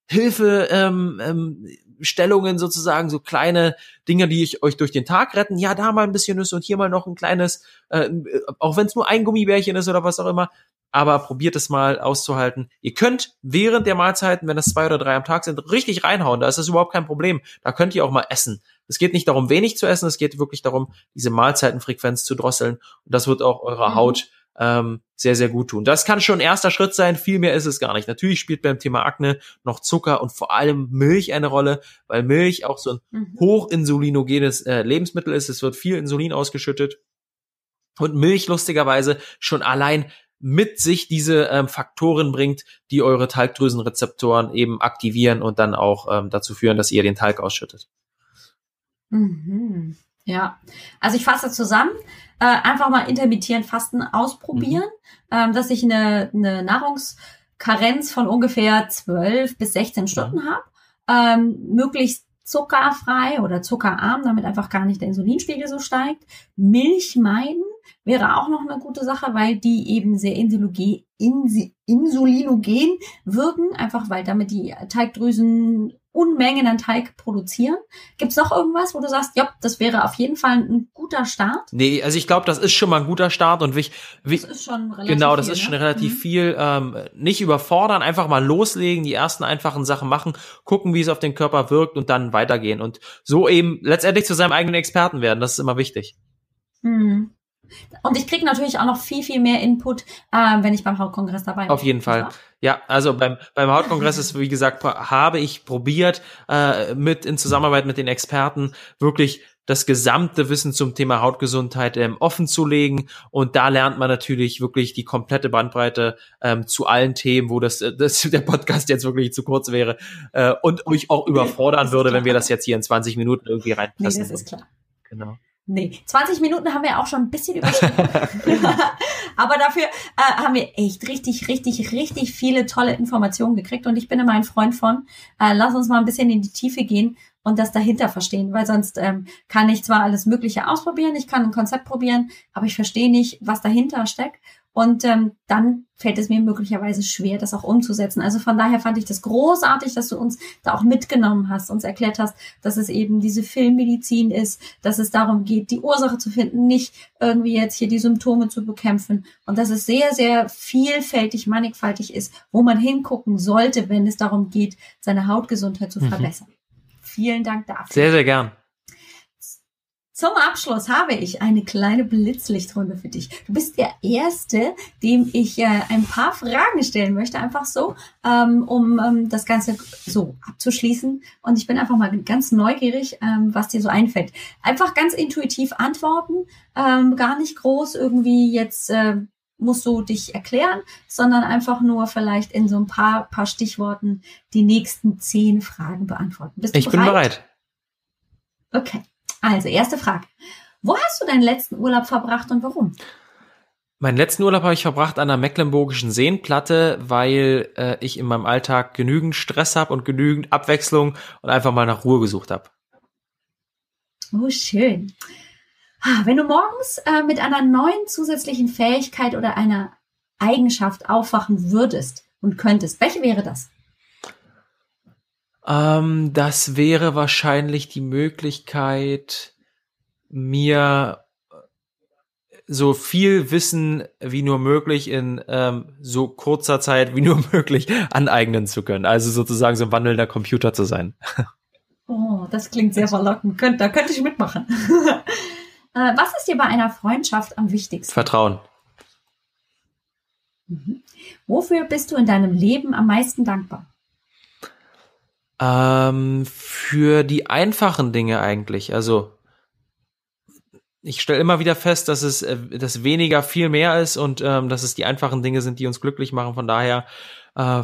Speaker 2: Hilfe, ähm, ähm, Stellungen sozusagen, so kleine Dinge, die ich euch durch den Tag retten. Ja, da mal ein bisschen Nüsse und hier mal noch ein kleines, äh, auch wenn es nur ein Gummibärchen ist oder was auch immer. Aber probiert es mal auszuhalten. Ihr könnt während der Mahlzeiten, wenn das zwei oder drei am Tag sind, richtig reinhauen. Da ist das überhaupt kein Problem. Da könnt ihr auch mal essen. Es geht nicht darum, wenig zu essen. Es geht wirklich darum, diese Mahlzeitenfrequenz zu drosseln. Und das wird auch eurer mhm. Haut ähm, sehr, sehr gut tun. Das kann schon ein erster Schritt sein, viel mehr ist es gar nicht. Natürlich spielt beim Thema Akne noch Zucker und vor allem Milch eine Rolle, weil Milch auch so ein mhm. hochinsulinogenes äh, Lebensmittel ist. Es wird viel Insulin ausgeschüttet. Und Milch lustigerweise schon allein mit sich diese ähm, Faktoren bringt, die eure Talgdrüsenrezeptoren eben aktivieren und dann auch ähm, dazu führen, dass ihr den Talg ausschüttet.
Speaker 1: Mhm. Ja, also ich fasse zusammen äh, einfach mal intermittierend Fasten ausprobieren, mhm. ähm, dass ich eine, eine Nahrungskarenz von ungefähr 12 bis 16 Stunden habe, ähm, möglichst zuckerfrei oder zuckerarm, damit einfach gar nicht der Insulinspiegel so steigt. Milch meiden wäre auch noch eine gute Sache, weil die eben sehr insulinogen wirken, einfach weil damit die Teigdrüsen Unmengen an Teig produzieren. Gibt es noch irgendwas, wo du sagst, ja, das wäre auf jeden Fall ein guter Start?
Speaker 2: Nee, also ich glaube, das ist schon mal ein guter Start und wich, wich, das ist schon relativ genau, das viel, ist schon ne? relativ mhm. viel. Ähm, nicht überfordern, einfach mal loslegen, die ersten einfachen Sachen machen, gucken, wie es auf den Körper wirkt und dann weitergehen und so eben letztendlich zu seinem eigenen Experten werden. Das ist immer wichtig.
Speaker 1: Mhm. Und ich kriege natürlich auch noch viel, viel mehr Input, äh, wenn ich beim Hautkongress dabei bin.
Speaker 2: Auf jeden Fall. Ja, also beim, beim Hautkongress ist, wie gesagt, habe ich probiert, äh, mit in Zusammenarbeit mit den Experten wirklich das gesamte Wissen zum Thema Hautgesundheit ähm, offen zu legen. Und da lernt man natürlich wirklich die komplette Bandbreite ähm, zu allen Themen, wo das, äh, das der Podcast jetzt wirklich zu kurz wäre äh, und euch auch überfordern würde, wenn wir das jetzt hier in 20 Minuten irgendwie reinpressen.
Speaker 1: Nee, das ist klar. Genau. Nee, 20 Minuten haben wir auch schon ein bisschen überschritten. Aber dafür äh, haben wir echt richtig, richtig, richtig viele tolle Informationen gekriegt. Und ich bin immer ein Freund von, äh, lass uns mal ein bisschen in die Tiefe gehen und das dahinter verstehen, weil sonst ähm, kann ich zwar alles Mögliche ausprobieren, ich kann ein Konzept probieren, aber ich verstehe nicht, was dahinter steckt. Und ähm, dann fällt es mir möglicherweise schwer, das auch umzusetzen. Also von daher fand ich das großartig, dass du uns da auch mitgenommen hast, uns erklärt hast, dass es eben diese Filmmedizin ist, dass es darum geht, die Ursache zu finden, nicht irgendwie jetzt hier die Symptome zu bekämpfen. Und dass es sehr, sehr vielfältig, mannigfaltig ist, wo man hingucken sollte, wenn es darum geht, seine Hautgesundheit zu mhm. verbessern. Vielen Dank dafür.
Speaker 2: Sehr, sehr gern.
Speaker 1: Zum Abschluss habe ich eine kleine Blitzlichtrunde für dich. Du bist der Erste, dem ich äh, ein paar Fragen stellen möchte, einfach so, ähm, um ähm, das Ganze so abzuschließen. Und ich bin einfach mal ganz neugierig, ähm, was dir so einfällt. Einfach ganz intuitiv antworten, ähm, gar nicht groß irgendwie jetzt äh, musst du dich erklären, sondern einfach nur vielleicht in so ein paar, paar Stichworten die nächsten zehn Fragen beantworten.
Speaker 2: Bist du ich bereit? bin bereit.
Speaker 1: Okay. Also, erste Frage. Wo hast du deinen letzten Urlaub verbracht und warum?
Speaker 2: Meinen letzten Urlaub habe ich verbracht an der Mecklenburgischen Seenplatte, weil äh, ich in meinem Alltag genügend Stress habe und genügend Abwechslung und einfach mal nach Ruhe gesucht habe.
Speaker 1: Oh, schön. Wenn du morgens äh, mit einer neuen zusätzlichen Fähigkeit oder einer Eigenschaft aufwachen würdest und könntest, welche wäre das?
Speaker 2: Ähm, das wäre wahrscheinlich die Möglichkeit, mir so viel Wissen wie nur möglich in ähm, so kurzer Zeit wie nur möglich aneignen zu können. Also sozusagen so ein wandelnder Computer zu sein.
Speaker 1: Oh, das klingt sehr verlockend. Da könnte ich mitmachen. Äh, was ist dir bei einer Freundschaft am wichtigsten?
Speaker 2: Vertrauen.
Speaker 1: Mhm. Wofür bist du in deinem Leben am meisten dankbar?
Speaker 2: Ähm, für die einfachen Dinge eigentlich. Also ich stelle immer wieder fest, dass es, äh, dass weniger viel mehr ist und ähm, dass es die einfachen Dinge sind, die uns glücklich machen. Von daher äh,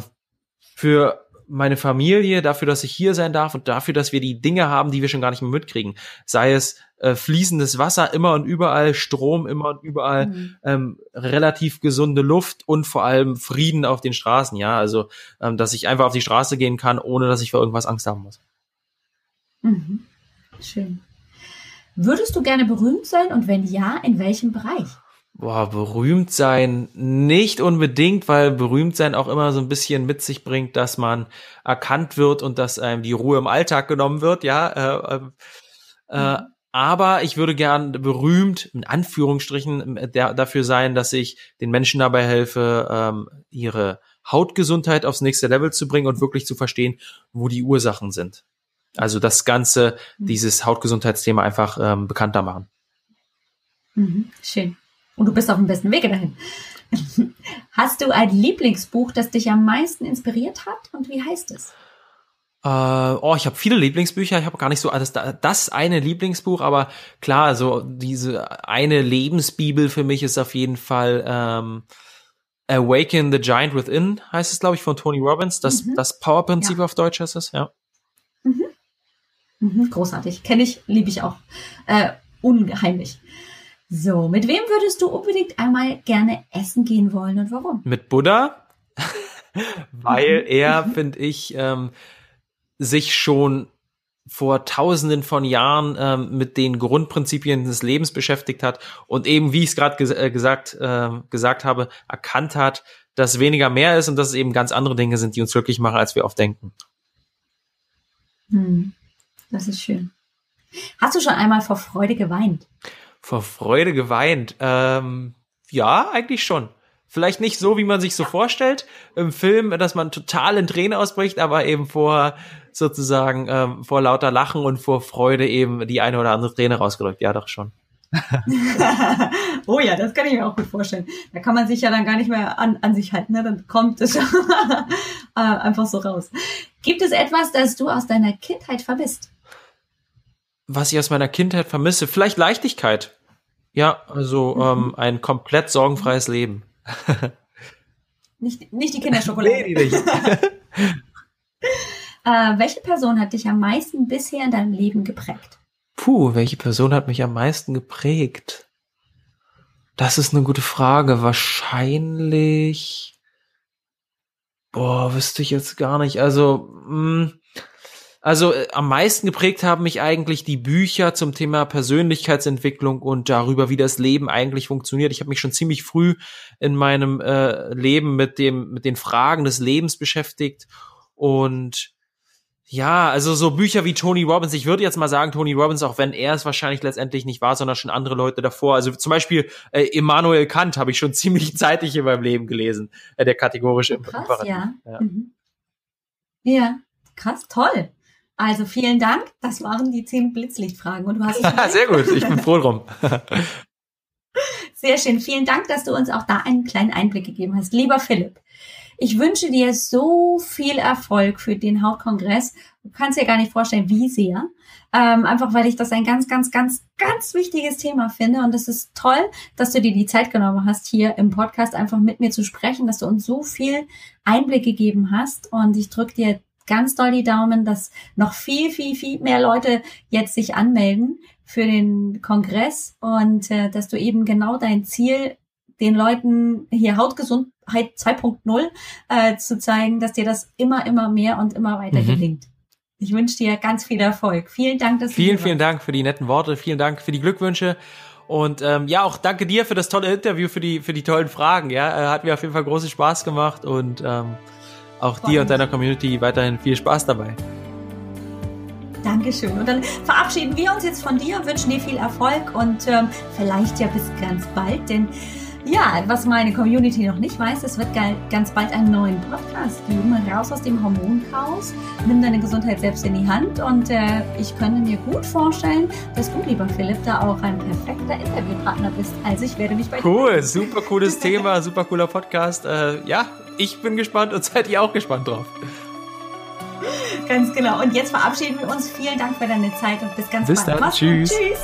Speaker 2: für meine Familie, dafür, dass ich hier sein darf und dafür, dass wir die Dinge haben, die wir schon gar nicht mehr mitkriegen. Sei es äh, fließendes Wasser immer und überall, Strom immer und überall, mhm. ähm, relativ gesunde Luft und vor allem Frieden auf den Straßen, ja. Also, ähm, dass ich einfach auf die Straße gehen kann, ohne dass ich vor irgendwas Angst haben muss.
Speaker 1: Mhm. Schön. Würdest du gerne berühmt sein und wenn ja, in welchem Bereich?
Speaker 2: Boah, berühmt sein nicht unbedingt, weil berühmt sein auch immer so ein bisschen mit sich bringt, dass man erkannt wird und dass einem die Ruhe im Alltag genommen wird, ja. Äh, äh, mhm. aber ich würde gern berühmt, in Anführungsstrichen, der, dafür sein, dass ich den Menschen dabei helfe, ähm, ihre Hautgesundheit aufs nächste Level zu bringen und wirklich zu verstehen, wo die Ursachen sind. Also das Ganze, mhm. dieses Hautgesundheitsthema einfach ähm, bekannter machen.
Speaker 1: Mhm, schön. Und du bist auf dem besten Wege dahin. Hast du ein Lieblingsbuch, das dich am meisten inspiriert hat und wie heißt es?
Speaker 2: Äh, oh, ich habe viele Lieblingsbücher. Ich habe gar nicht so das, das eine Lieblingsbuch, aber klar, so diese eine Lebensbibel für mich ist auf jeden Fall ähm, Awaken the Giant Within, heißt es, glaube ich, von Tony Robbins. Das, mhm. das Power-Prinzip ja. auf Deutsch ist es, ja.
Speaker 1: Mhm. Mhm, großartig. Kenne ich, liebe ich auch. Äh, unheimlich. So, mit wem würdest du unbedingt einmal gerne essen gehen wollen und warum?
Speaker 2: Mit Buddha, weil mhm. er, mhm. finde ich, ähm, sich schon vor tausenden von Jahren ähm, mit den Grundprinzipien des Lebens beschäftigt hat und eben, wie ich es gerade ges äh, gesagt, äh, gesagt habe, erkannt hat, dass weniger mehr ist und dass es eben ganz andere Dinge sind, die uns glücklich machen, als wir oft denken.
Speaker 1: Hm, das ist schön. Hast du schon einmal vor Freude geweint?
Speaker 2: Vor Freude geweint. Ähm, ja, eigentlich schon. Vielleicht nicht so, wie man sich so vorstellt im Film, dass man total in Tränen ausbricht, aber eben vor sozusagen ähm, vor lauter Lachen und vor Freude eben die eine oder andere Träne rausgedrückt. Ja, doch schon.
Speaker 1: oh ja, das kann ich mir auch gut vorstellen. Da kann man sich ja dann gar nicht mehr an, an sich halten, ne? dann kommt es äh, einfach so raus. Gibt es etwas, das du aus deiner Kindheit vermisst?
Speaker 2: was ich aus meiner Kindheit vermisse. Vielleicht Leichtigkeit. Ja, also mhm. ähm, ein komplett sorgenfreies Leben.
Speaker 1: nicht, nicht die Kinderschokolade. nee, die nicht. äh, welche Person hat dich am meisten bisher in deinem Leben geprägt?
Speaker 2: Puh, welche Person hat mich am meisten geprägt? Das ist eine gute Frage. Wahrscheinlich. Boah, wüsste ich jetzt gar nicht. Also, mh, hm, also äh, am meisten geprägt haben mich eigentlich die Bücher zum Thema Persönlichkeitsentwicklung und darüber, wie das Leben eigentlich funktioniert. Ich habe mich schon ziemlich früh in meinem äh, Leben mit dem mit den Fragen des Lebens beschäftigt und ja, also so Bücher wie Tony Robbins. Ich würde jetzt mal sagen Tony Robbins, auch wenn er es wahrscheinlich letztendlich nicht war, sondern schon andere Leute davor. Also zum Beispiel äh, Immanuel Kant habe ich schon ziemlich zeitig in meinem Leben gelesen. Äh, der kategorische
Speaker 1: Krass, Imperativ. Ja. Ja. Mhm. ja, krass, toll. Also vielen Dank. Das waren die zehn Blitzlichtfragen. Und du hast
Speaker 2: Sehr gut, ich bin froh drum.
Speaker 1: Sehr schön. Vielen Dank, dass du uns auch da einen kleinen Einblick gegeben hast. Lieber Philipp, ich wünsche dir so viel Erfolg für den Hautkongress. Du kannst dir gar nicht vorstellen, wie sehr. Ähm, einfach weil ich das ein ganz, ganz, ganz, ganz wichtiges Thema finde. Und es ist toll, dass du dir die Zeit genommen hast, hier im Podcast einfach mit mir zu sprechen, dass du uns so viel Einblick gegeben hast. Und ich drücke dir ganz doll die Daumen, dass noch viel, viel, viel mehr Leute jetzt sich anmelden für den Kongress und äh, dass du eben genau dein Ziel, den Leuten hier Hautgesundheit 2.0 äh, zu zeigen, dass dir das immer, immer mehr und immer weiter mhm. gelingt. Ich wünsche dir ganz viel Erfolg. Vielen Dank, dass
Speaker 2: vielen, du Vielen, vielen Dank für die netten Worte. Vielen Dank für die Glückwünsche. Und ähm, ja, auch danke dir für das tolle Interview, für die, für die tollen Fragen. Ja, äh, hat mir auf jeden Fall großen Spaß gemacht und ähm, auch dir und deiner Community weiterhin viel Spaß dabei.
Speaker 1: Dankeschön. Und dann verabschieden wir uns jetzt von dir und wünschen dir viel Erfolg und ähm, vielleicht ja bis ganz bald, denn ja, was meine Community noch nicht weiß, es wird ganz bald einen neuen Podcast geben, raus aus dem Hormonchaos. Nimm deine Gesundheit selbst in die Hand und äh, ich könnte mir gut vorstellen, dass du, lieber Philipp, da auch ein perfekter Interviewpartner bist. Also ich werde mich bei
Speaker 2: cool, dir. Cool, super cooles Thema, super cooler Podcast. Äh, ja, ich bin gespannt und seid ihr auch gespannt drauf.
Speaker 1: Ganz genau. Und jetzt verabschieden wir uns. Vielen Dank für deine Zeit und bis ganz
Speaker 2: bis
Speaker 1: bald.
Speaker 2: Dann. Tschüss. Tschüss.